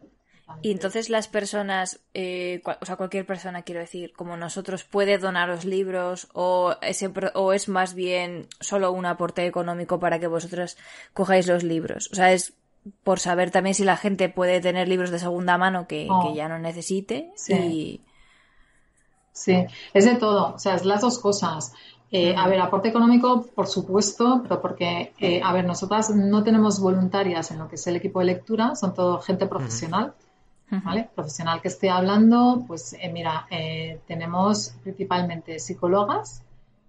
Y entonces las personas, eh, o sea, cualquier persona, quiero decir, como nosotros, puede donar los libros o, ese, o es más bien solo un aporte económico para que vosotros cojáis los libros. O sea, es por saber también si la gente puede tener libros de segunda mano que, oh. ya no necesite y Sí, es de todo, o sea, es las dos cosas. Eh, a ver, aporte económico, por supuesto, pero porque, eh, a ver, nosotras no tenemos voluntarias en lo que es el equipo de lectura, son todo gente profesional, ¿vale? Profesional que esté hablando, pues eh, mira, tenemos principalmente psicólogas,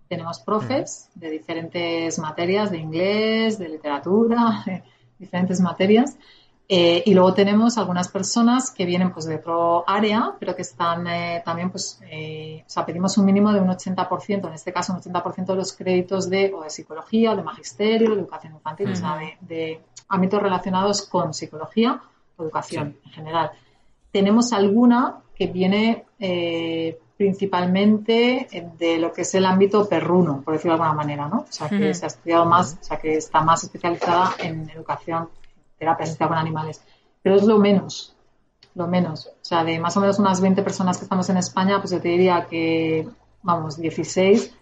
tenemos profes de diferentes materias, de inglés, de literatura, de diferentes materias, eh, y luego tenemos algunas personas que vienen pues de otro área, pero que están eh, también, pues, eh, o sea, pedimos un mínimo de un 80%, en este caso un 80% de los créditos de, o de psicología, o de magisterio, de educación infantil, o sea, de, ámbitos relacionados con psicología o educación en general. Tenemos alguna que viene principalmente de lo que es el ámbito perruno, por decirlo de alguna manera, ¿no? O sea, que se ha estudiado más, o sea, que está más especializada en educación terapia asistida con animales. Pero es lo menos, lo menos. O sea, de más o menos unas 20 personas que estamos en España, pues yo te diría que, vamos, 16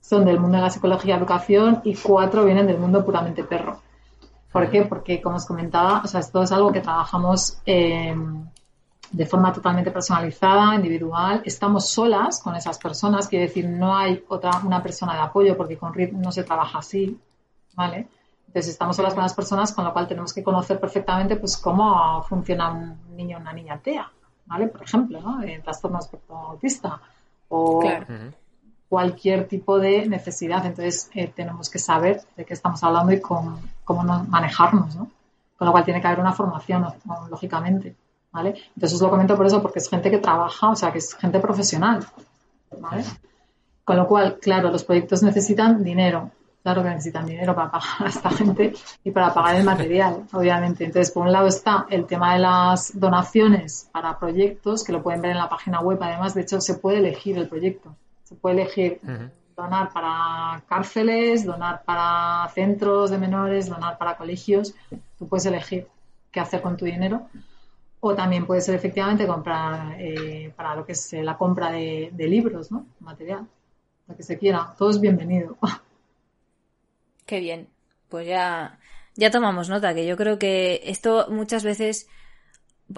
son del mundo de la psicología y educación y 4 vienen del mundo puramente perro. ¿Por qué? Porque, como os comentaba, o sea, esto es algo que trabajamos em, de forma totalmente personalizada, individual. Estamos solas con esas personas, quiere decir, no hay otra, una persona de apoyo porque con RIT no se trabaja así, ¿vale? Entonces estamos solas con las personas, con lo cual tenemos que conocer perfectamente pues cómo funciona un niño o una niña TEA, ¿vale? Por ejemplo, ¿no? En trastorno espectro autista o cualquier tipo de necesidad. Entonces eh, tenemos que saber de qué estamos hablando y cómo, cómo manejarnos, ¿no? Con lo cual tiene que haber una formación, lógicamente, ¿vale? Entonces os lo comento por eso, porque es gente que trabaja, o sea, que es gente profesional, ¿vale? Con lo cual, claro, los proyectos necesitan dinero claro que necesitan dinero para pagar a esta gente y para pagar el material, obviamente. Entonces, por un lado está el tema de las donaciones para proyectos, que lo pueden ver en la página web. Además, de hecho, se puede elegir el proyecto. Se puede elegir donar para cárceles, donar para centros de menores, donar para colegios. Tú puedes elegir qué hacer con tu dinero. O también puede ser efectivamente comprar eh, para lo que es la compra de, de libros, ¿no? Material, lo que se quiera. Todo es bienvenido. Qué bien. Pues ya, ya tomamos nota, que yo creo que esto muchas veces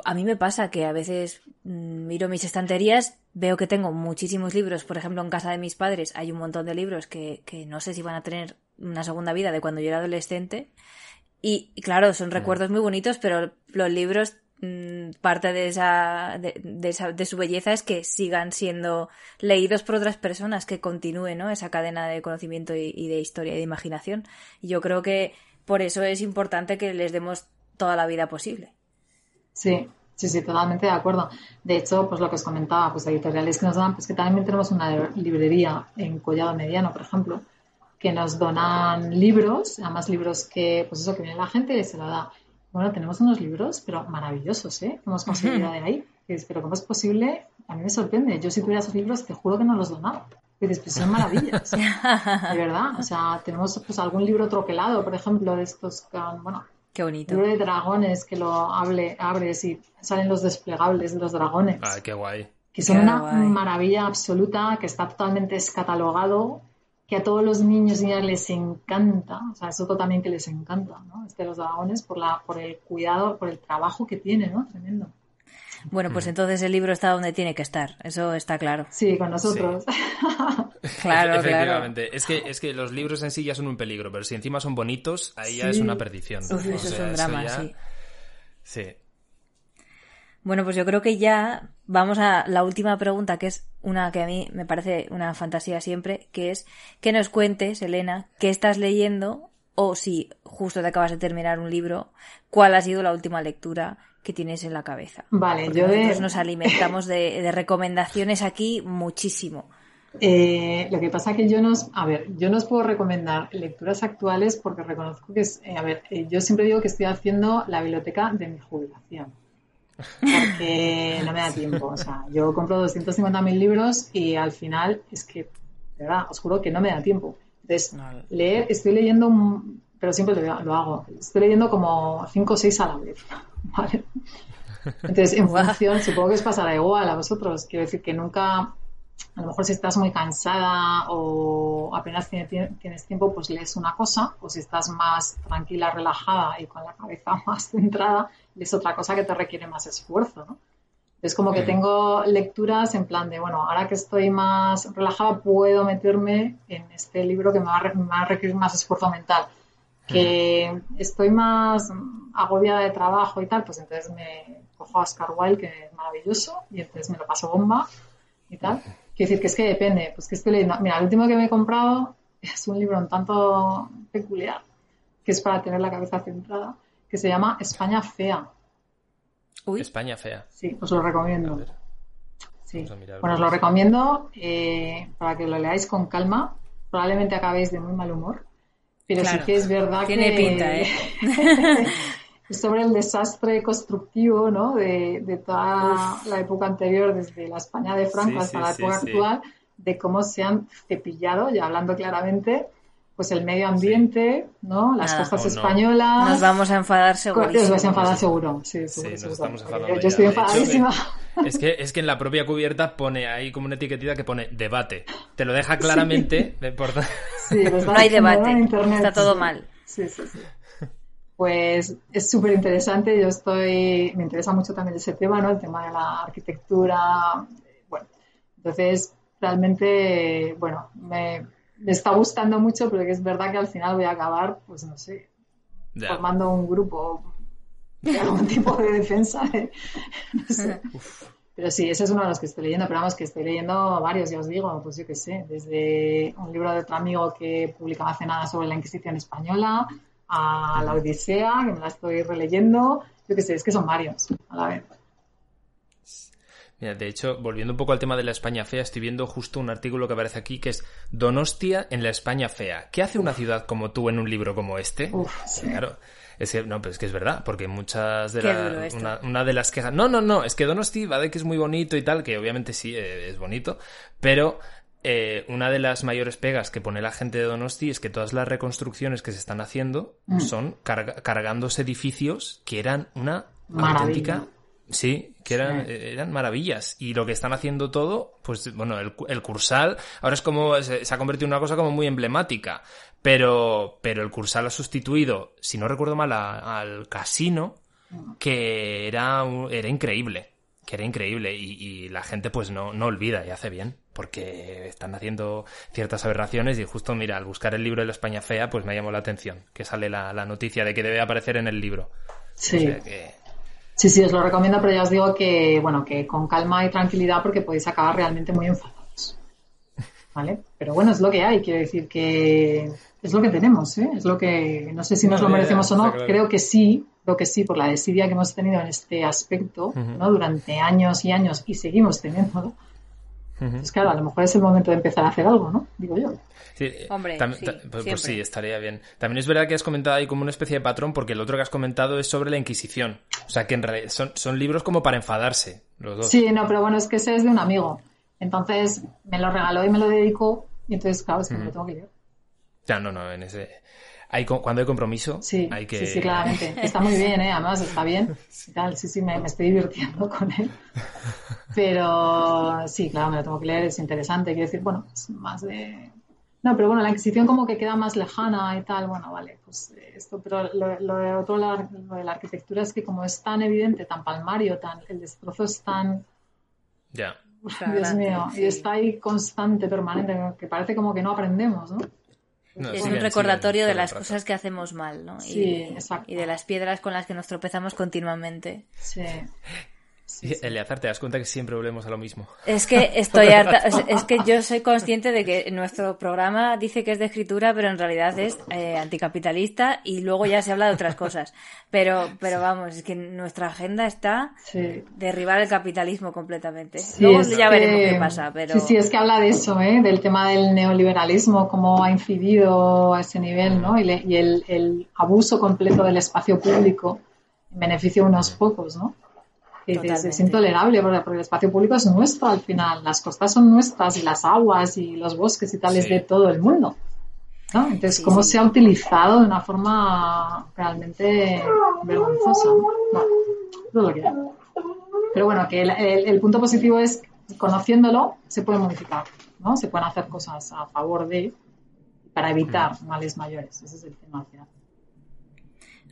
a mí me pasa que a veces mm, miro mis estanterías, veo que tengo muchísimos libros, por ejemplo, en casa de mis padres hay un montón de libros que, que no sé si van a tener una segunda vida de cuando yo era adolescente. Y, claro, son recuerdos muy bonitos, pero los libros parte de esa, de, esa, de su belleza es que sigan siendo leídos por otras personas, que continúe ¿no? esa cadena de conocimiento y, de historia y de imaginación. Y yo creo que por eso es importante que les demos toda la vida posible. Sí, sí, sí, totalmente de acuerdo. De hecho, pues lo que os comentaba, pues editoriales que nos dan, pues que también tenemos una librería en Collado Mediano, por ejemplo, que nos donan libros, además libros que, pues eso, que viene la gente y se lo da. Bueno, tenemos unos libros, pero maravillosos, ¿eh? Hemos conseguido de ahí. dices, pero ¿cómo es posible? A mí me sorprende. Yo si tuviera esos libros, te juro que no los donaba. dices, pues son maravillas. de verdad. O sea, tenemos pues algún libro troquelado, por ejemplo, de estos, bueno, Qué bonito. libro de dragones que lo hable, abres y salen los desplegables de los dragones. Ay, qué guay. Que son una maravilla absoluta, que está totalmente descatalogado, que a todos los niños y niñas les encanta. O sea, es otro también que les encanta, ¿no? Este de los dragones por, la, por el cuidado, por el trabajo que tiene, ¿no? Tremendo. Bueno, pues entonces el libro está donde tiene que estar, eso está claro. Sí, con nosotros. claro, Efectivamente. Es, que, es que los libros en sí ya son un peligro, pero si encima son bonitos, ahí ya es una perdición. eso es un drama, sí. Sí. Bueno, pues yo creo que ya vamos a la última pregunta, que es una que a mí me parece una fantasía siempre, que es que nos cuentes, Elena, qué estás leyendo o si justo te acabas de terminar un libro, cuál ha sido la última lectura que tienes en la cabeza. Vale, yo nos alimentamos de, recomendaciones aquí muchísimo. Eh, lo que pasa que yo no, a ver, yo no os puedo recomendar lecturas actuales porque reconozco que es, eh, a ver, eh, yo siempre digo que estoy haciendo la biblioteca de mi jubilación porque no me da tiempo. O sea, yo compro 250.000 libros y al final es que, de verdad, os juro que no me da tiempo. Entonces, leer, estoy leyendo, pero siempre lo, hago, estoy leyendo como 5 o 6 a la vez. ¿vale? Entonces, en función, supongo que os pasará igual a vosotros. Quiero decir que nunca, a lo mejor si estás muy cansada o apenas tienes tiempo, pues lees una cosa, o si estás más tranquila, relajada y con la cabeza más centrada, lees otra cosa que te requiere más esfuerzo, ¿no? Es como que tengo lecturas en plan de, bueno, ahora que estoy más relajada puedo meterme en este libro que me va a, requerir más esfuerzo mental. Que estoy más agobiada de trabajo y tal, pues entonces me cojo a Oscar Wilde, que es maravilloso, y entonces me lo paso bomba y tal. Quiero decir que es que depende, pues que estoy leyendo. Mira, el último que me he comprado es un libro un tanto peculiar, que es para tener la cabeza centrada, que se llama España Fea. Uy. España Fea. Sí, os lo recomiendo. Sí. Bueno, os lo recomiendo eh, para que lo leáis con calma. Probablemente acabéis de muy mal humor, pero sí que es verdad Tiene que... pinta, ¿eh? sobre el desastre constructivo ¿no? de, toda la época anterior, desde la España de Franco hasta la época actual, de cómo se han cepillado, ya hablando claramente, pues el medio ambiente, ¿no? Las costas españolas. Nos vamos a enfadar seguro. Os vais a enfadar seguro, sí, seguro, sí, estamos enfadando Yo, estoy enfadadísima. es, que, es que en la propia cubierta pone ahí como una etiquetita que pone debate. Te lo deja claramente. Sí, no hay debate, está todo mal. Sí, sí, sí pues es súper interesante. Yo estoy, me interesa mucho también ese tema, ¿no? El tema de la arquitectura. Bueno, entonces realmente, bueno, me, está gustando mucho, pero que es verdad que al final voy a acabar, pues no sé, formando un grupo de algún tipo de defensa. no sé. Pero sí, ese es uno de los que estoy leyendo, pero vamos, que estoy leyendo varios, ya os digo, pues yo qué sé, desde un libro de otro amigo que publicaba hace nada sobre la Inquisición española, a la Odisea, que me la estoy releyendo. Yo qué sé, es que son varios a la vez. Mira, de hecho, volviendo un poco al tema de la España fea, estoy viendo justo un artículo que aparece aquí que es Donostia en la España fea. ¿Qué hace una ciudad como tú en un libro como este? Claro. Es que, no, pero es que es verdad, porque muchas de las. Una, de las quejas. No, no, no, es que Donosti va de que es muy bonito y tal, que obviamente sí eh, es bonito, pero eh, una de las mayores pegas que pone la gente de Donosti es que todas las reconstrucciones que se están haciendo mm. son cargándose edificios que eran una auténtica. Sí, que eran, eh, eran maravillas. Y lo que están haciendo todo, pues bueno, el, el Cursal ahora es como, se, ha convertido en una cosa como muy emblemática. Pero, pero el Cursal ha sustituido, si no recuerdo mal, al casino, mm. que era, era increíble que era increíble y, la gente pues no, no olvida y hace bien porque están haciendo ciertas aberraciones y justo mira al buscar el libro de la España fea pues me llamó la atención que sale la, noticia de que debe aparecer en el libro. Sí. Sí sí os lo recomiendo pero ya os digo que bueno que con calma y tranquilidad porque podéis acabar realmente muy enfadados. Vale pero bueno es lo que hay quiero decir que es lo que tenemos ¿eh? es lo que no sé si nos lo merecemos o no creo que sí creo que sí, por la desidia que hemos tenido en este aspecto, ¿no? Durante años y años y seguimos Es claro, a lo mejor es el momento de empezar a hacer algo, ¿no? Digo yo. Sí, Hombre, sí, pues, pues, sí, estaría bien. También es verdad que has comentado ahí como una especie de patrón, porque el otro que has comentado es sobre la Inquisición. O sea, que en realidad son, son libros como para enfadarse, los dos. Sí, no, pero bueno, es que ese es de un amigo. Entonces me lo regaló y me lo dedicó, y entonces, claro, es que me lo tengo que leer. Ya, no, no, en ese... Hay, cuando hay compromiso, sí, hay que... Sí, sí, claramente. Está muy bien, ¿eh? Además, está bien. sí, sí, me, me, estoy divirtiendo con él. Pero sí, claro, me lo tengo que leer, es interesante. Quiero decir, bueno, es más de... No, pero bueno, la Inquisición como que queda más lejana y tal. Bueno, vale, pues esto, pero lo, lo de otro, lo de la arquitectura es que como es tan evidente, tan palmario, tan el destrozo es tan... Ya. Dios mío, y está ahí constante, permanente, que parece como que no aprendemos, ¿no? Es un recordatorio de las cosas que hacemos mal, ¿no? Sí, y, exacto. Y de las piedras con las que nos tropezamos continuamente. Sí. Sí, Eleazar, te das cuenta que siempre volvemos a lo mismo. Es que estoy harta, es que yo soy consciente de que nuestro programa dice que es de escritura, pero en realidad es eh, anticapitalista y luego ya se habla de otras cosas. Pero, pero vamos, es que nuestra agenda está derribar el capitalismo completamente. luego ya veremos qué pasa, pero... Sí, sí, es que habla de eso, ¿eh? del tema del neoliberalismo, cómo ha incidido a ese nivel, ¿no? Y, y el, el abuso completo del espacio público en beneficio de unos pocos, ¿no? Es, intolerable porque, el espacio público es nuestro al final, las costas son nuestras y las aguas y los bosques y tal es de todo el mundo. ¿no? Entonces, ¿cómo se ha utilizado de una forma realmente vergonzosa? ¿no? Pero bueno, que el, punto positivo es, conociéndolo, se puede modificar, ¿no? Se pueden hacer cosas a favor de, para evitar males mayores. Ese es el tema al final.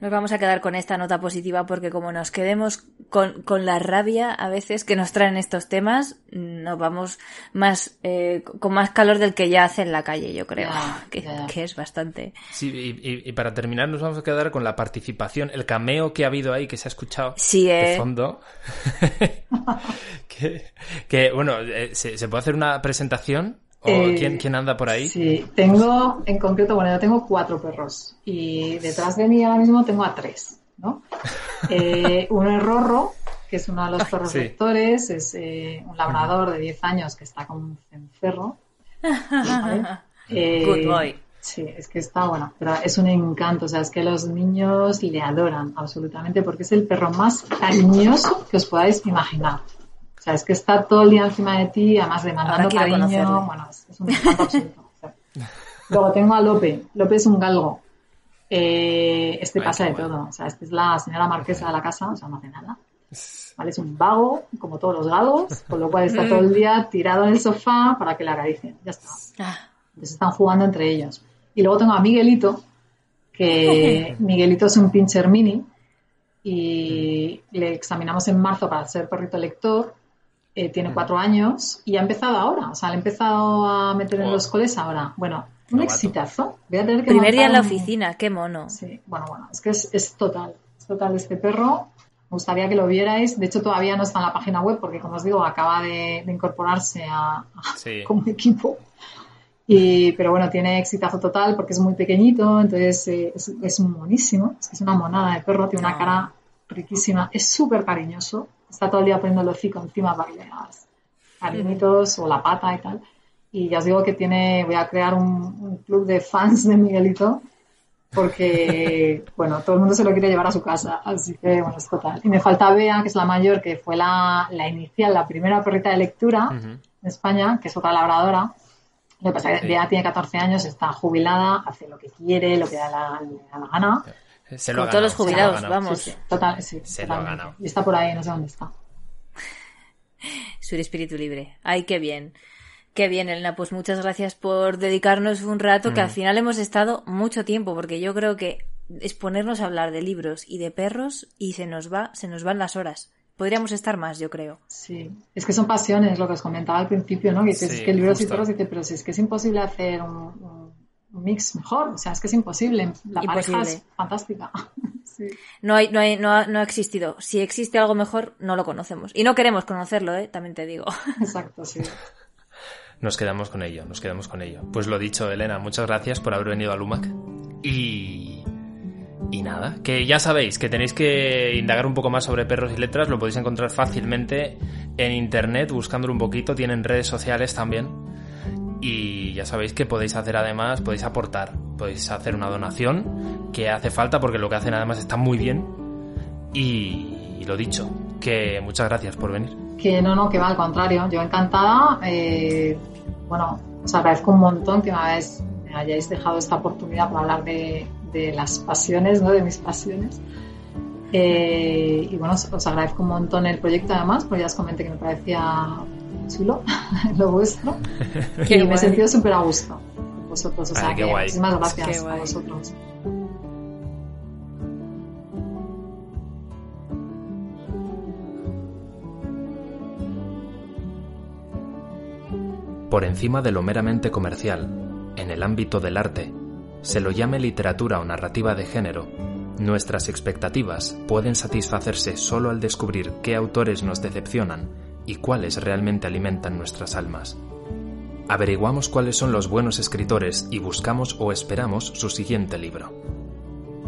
Nos vamos a quedar con esta nota positiva porque como nos quedemos con, con la rabia a veces que nos traen estos temas, nos vamos más eh, con más calor del que ya hace en la calle, yo creo, que, que, es bastante. Sí, y, y, para terminar nos vamos a quedar con la participación, el cameo que ha habido ahí, que se ha escuchado sí, de eh. fondo. que, que, bueno, eh, se, se puede hacer una presentación eh, quién, anda por ahí? Sí, tengo, en concreto, bueno, yo tengo cuatro perros y detrás de mí ahora mismo tengo a tres, ¿no? Eh, uno es Rorro, que es uno de los perros lectores, es eh, un labrador de 10 años que está con un cencerro. Good boy. Sí, es que está bueno, pero es un encanto, o sea, es que los niños le adoran absolutamente porque es el perro más cariñoso que os podáis imaginar sea, es que está todo el día encima de ti, además demandando cariño. Bueno, es, un encanto absoluto. Luego tengo a Lope. Lope es un galgo. Eh, este pasa de todo. O sea, esta es la señora marquesa de la casa, o sea, no hace nada. ¿Vale? Es un vago, como todos los galgos, con lo cual está todo el día tirado en el sofá para que la acaricien. Ya está. Ah. Entonces están jugando entre ellos. Y luego tengo a Miguelito, que Miguelito es un pincher mini y le examinamos en marzo para ser perrito lector eh, tiene cuatro años y ha empezado ahora, o sea, le ha empezado a meter en los coles ahora. Bueno, un exitazo. Voy a tener que Primer día en la oficina, qué mono. Sí, bueno, bueno, es que es, total, es total este perro. Me gustaría que lo vierais. De hecho, todavía no está en la página web porque, como os digo, acaba de, incorporarse a, como equipo. Y, pero bueno, tiene exitazo total porque es muy pequeñito, entonces eh, es, es, monísimo. Es que es una monada de perro, tiene una cara riquísima, es súper cariñoso está todo el día poniendo el hocico encima para que cariñitos o la pata y tal. Y ya os digo que tiene, voy a crear un, club de fans de Miguelito porque, bueno, todo el mundo se lo quiere llevar a su casa, así que, bueno, es total. Y me falta Bea, que es la mayor, que fue la, la inicial, la primera perrita de lectura en España, que es otra labradora. Lo que pasa es que Bea tiene 14 años, está jubilada, hace lo que quiere, lo que da la, le da la gana. Se lo todos los jubilados, vamos. total, sí, se lo ha ganado. Y está por ahí, no sé dónde está. Su espíritu libre. Ay, qué bien. Qué bien, Elena. Pues muchas gracias por dedicarnos un rato, que al mm. final hemos estado mucho tiempo, porque yo creo que es ponernos a hablar de libros y de perros y se nos va, se nos van las horas. Podríamos estar más, yo creo. Sí, es que son pasiones, lo que os comentaba al principio, ¿no? Que es que libros y perros, dice, pero si es que es imposible hacer un mix mejor. O sea, es que es imposible. La pareja es fantástica. No, hay, no, hay, no, ha, no ha existido. Si existe algo mejor, no lo conocemos. Y no queremos conocerlo, ¿eh? también te digo. Exacto, sí. Nos quedamos con ello, nos quedamos con ello. Pues lo dicho, Elena, muchas gracias por haber venido a Lumac. Y Y nada, que ya sabéis que tenéis que indagar un poco más sobre perros y letras, lo podéis encontrar fácilmente en internet, buscándolo un poquito, tienen redes sociales también. Y ya sabéis que podéis hacer además, podéis aportar, podéis hacer una donación que hace falta porque lo que hacen además está muy bien. Y, lo dicho, que muchas gracias por venir. Que no, no, que va al contrario, yo encantada. Eh, bueno, os agradezco un montón que me, hayáis dejado esta oportunidad para hablar de, las pasiones, ¿no? de mis pasiones. Eh, y bueno, os, agradezco un montón el proyecto además, porque ya os comenté que me parecía chulo lo vuestro. y me he sentido súper a gusto vosotros. O sea, que muchísimas gracias a vosotros. Por encima de lo meramente comercial, en el ámbito del arte, se lo llame literatura o narrativa de género, nuestras expectativas pueden satisfacerse solo al descubrir qué autores nos decepcionan y cuáles realmente alimentan nuestras almas. Averiguamos cuáles son los buenos escritores y buscamos o esperamos su siguiente libro.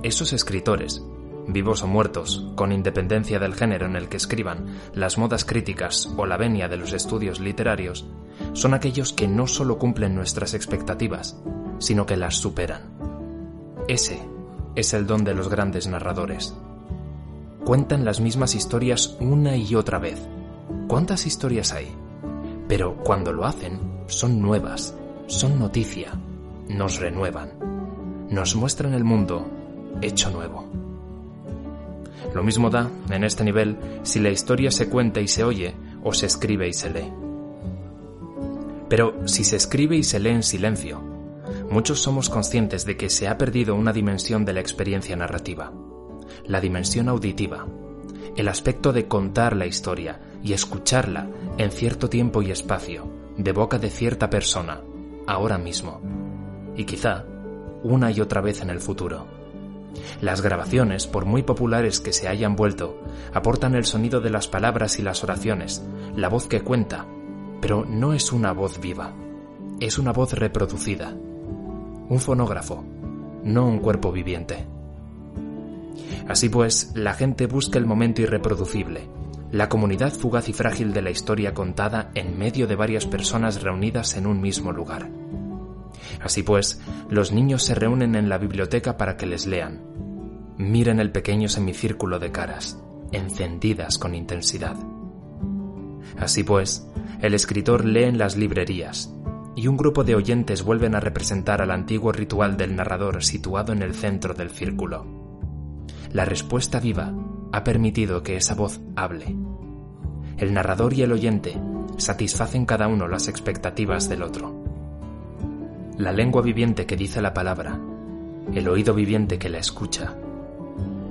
Esos escritores, vivos o muertos, con independencia del género en el que escriban, las modas críticas o la venia de los estudios literarios, son aquellos que no solo cumplen nuestras expectativas, sino que las superan. Ese es el don de los grandes narradores. Cuentan las mismas historias una y otra vez. ¿Cuántas historias hay? Pero cuando lo hacen, son nuevas, son noticia, nos renuevan, nos muestran el mundo hecho nuevo. Lo mismo da, en este nivel, si la historia se cuenta y se oye o se escribe y se lee. Pero si se escribe y se lee en silencio, muchos somos conscientes de que se ha perdido una dimensión de la experiencia narrativa, la dimensión auditiva, el aspecto de contar la historia y escucharla en cierto tiempo y espacio, de boca de cierta persona, ahora mismo, y quizá una y otra vez en el futuro. Las grabaciones, por muy populares que se hayan vuelto, aportan el sonido de las palabras y las oraciones, la voz que cuenta, pero no es una voz viva, es una voz reproducida, un fonógrafo, no un cuerpo viviente. Así pues, la gente busca el momento irreproducible, la comunidad fugaz y frágil de la historia contada en medio de varias personas reunidas en un mismo lugar. Así pues, los niños se reúnen en la biblioteca para que les lean. Miren el pequeño semicírculo de caras, encendidas con intensidad. Así pues, el escritor lee en las librerías, y un grupo de oyentes vuelven a representar al antiguo ritual del narrador situado en el centro del círculo. La respuesta viva ha permitido que esa voz hable. El narrador y el oyente satisfacen cada uno las expectativas del otro. La lengua viviente que dice la palabra, el oído viviente que la escucha,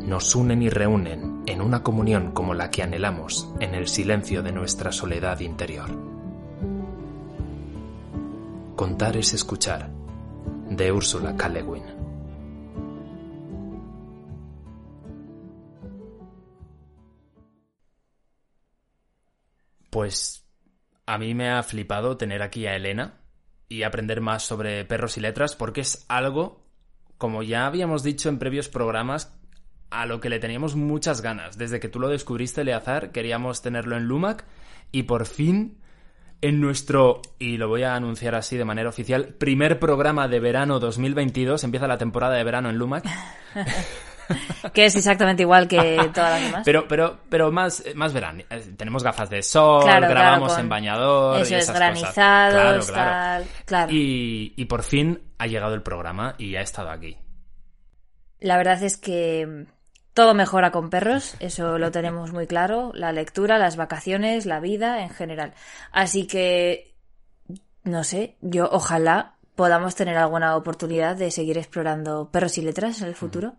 nos unen y reúnen en una comunión como la que anhelamos en el silencio de nuestra soledad interior. Contar es escuchar, de Úrsula K. Pues a mí me ha flipado tener aquí a Elena y aprender más sobre perros y letras porque es algo, como ya habíamos dicho en previos programas, a lo que le teníamos muchas ganas. Desde que tú lo descubriste, Eleazar, queríamos tenerlo en Lumac y por fin en nuestro, y lo voy a anunciar así de manera oficial, primer programa de verano 2022, empieza la temporada de verano en Lumac. que es exactamente igual que todas las demás. Pero, pero, pero más, más verano. Tenemos gafas de sol, grabamos en bañador. Eso y es granizado, claro, Y, y por fin ha llegado el programa y ha estado aquí. La verdad es que todo mejora con perros, eso lo tenemos muy claro, la lectura, las vacaciones, la vida en general. Así que, no sé, yo ojalá podamos tener alguna oportunidad de seguir explorando perros y letras en el futuro.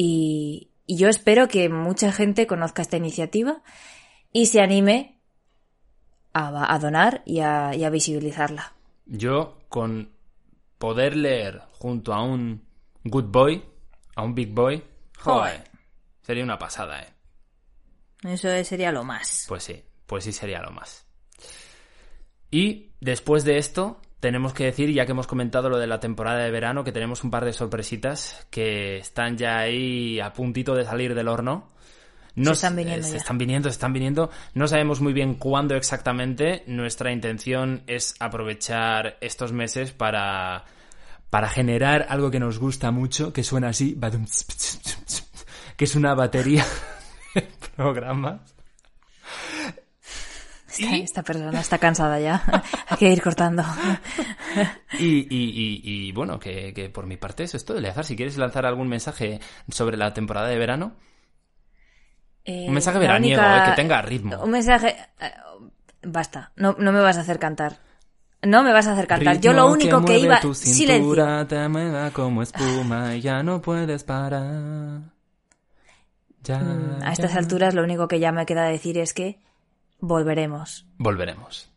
Y, yo espero que mucha gente conozca esta iniciativa y se anime a, donar y a, y a visibilizarla. Yo, con poder leer junto a un good boy, a un big boy, Joder. Sería una pasada, ¿eh? Eso sería lo más. Pues sí, pues sí sería lo más. Y después de esto, tenemos que decir, ya que hemos comentado lo de la temporada de verano, que tenemos un par de sorpresitas que están ya ahí a puntito de salir del horno. No, se están viniendo. Se están viniendo, se están viniendo. No sabemos muy bien cuándo exactamente. Nuestra intención es aprovechar estos meses para, para generar algo que nos gusta mucho, que suena así, que es una batería de programas esta, persona está cansada ya. Hay que ir cortando. y, bueno, que, por mi parte es esto. Eleazar, si quieres lanzar algún mensaje sobre la temporada de verano. un mensaje veraniego, eh, que tenga ritmo. Un mensaje... Eh, basta, no, no me vas a hacer cantar. No me vas a hacer cantar. Yo lo único que, iba... Tu cintura te mueva como espuma y ya no puedes parar. Ya, mm, a estas alturas lo único que ya me queda decir es que Volveremos. Volveremos.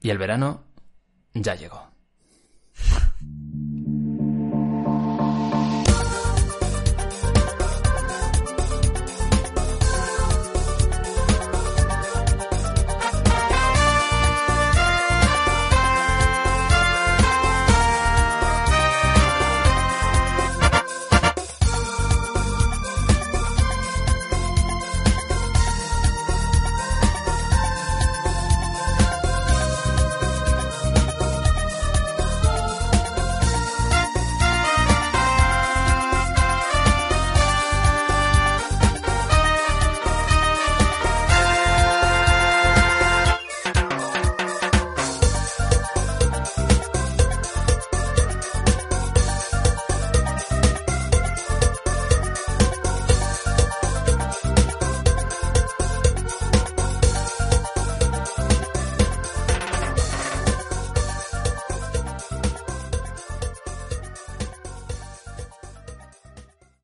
Y el verano ya llegó.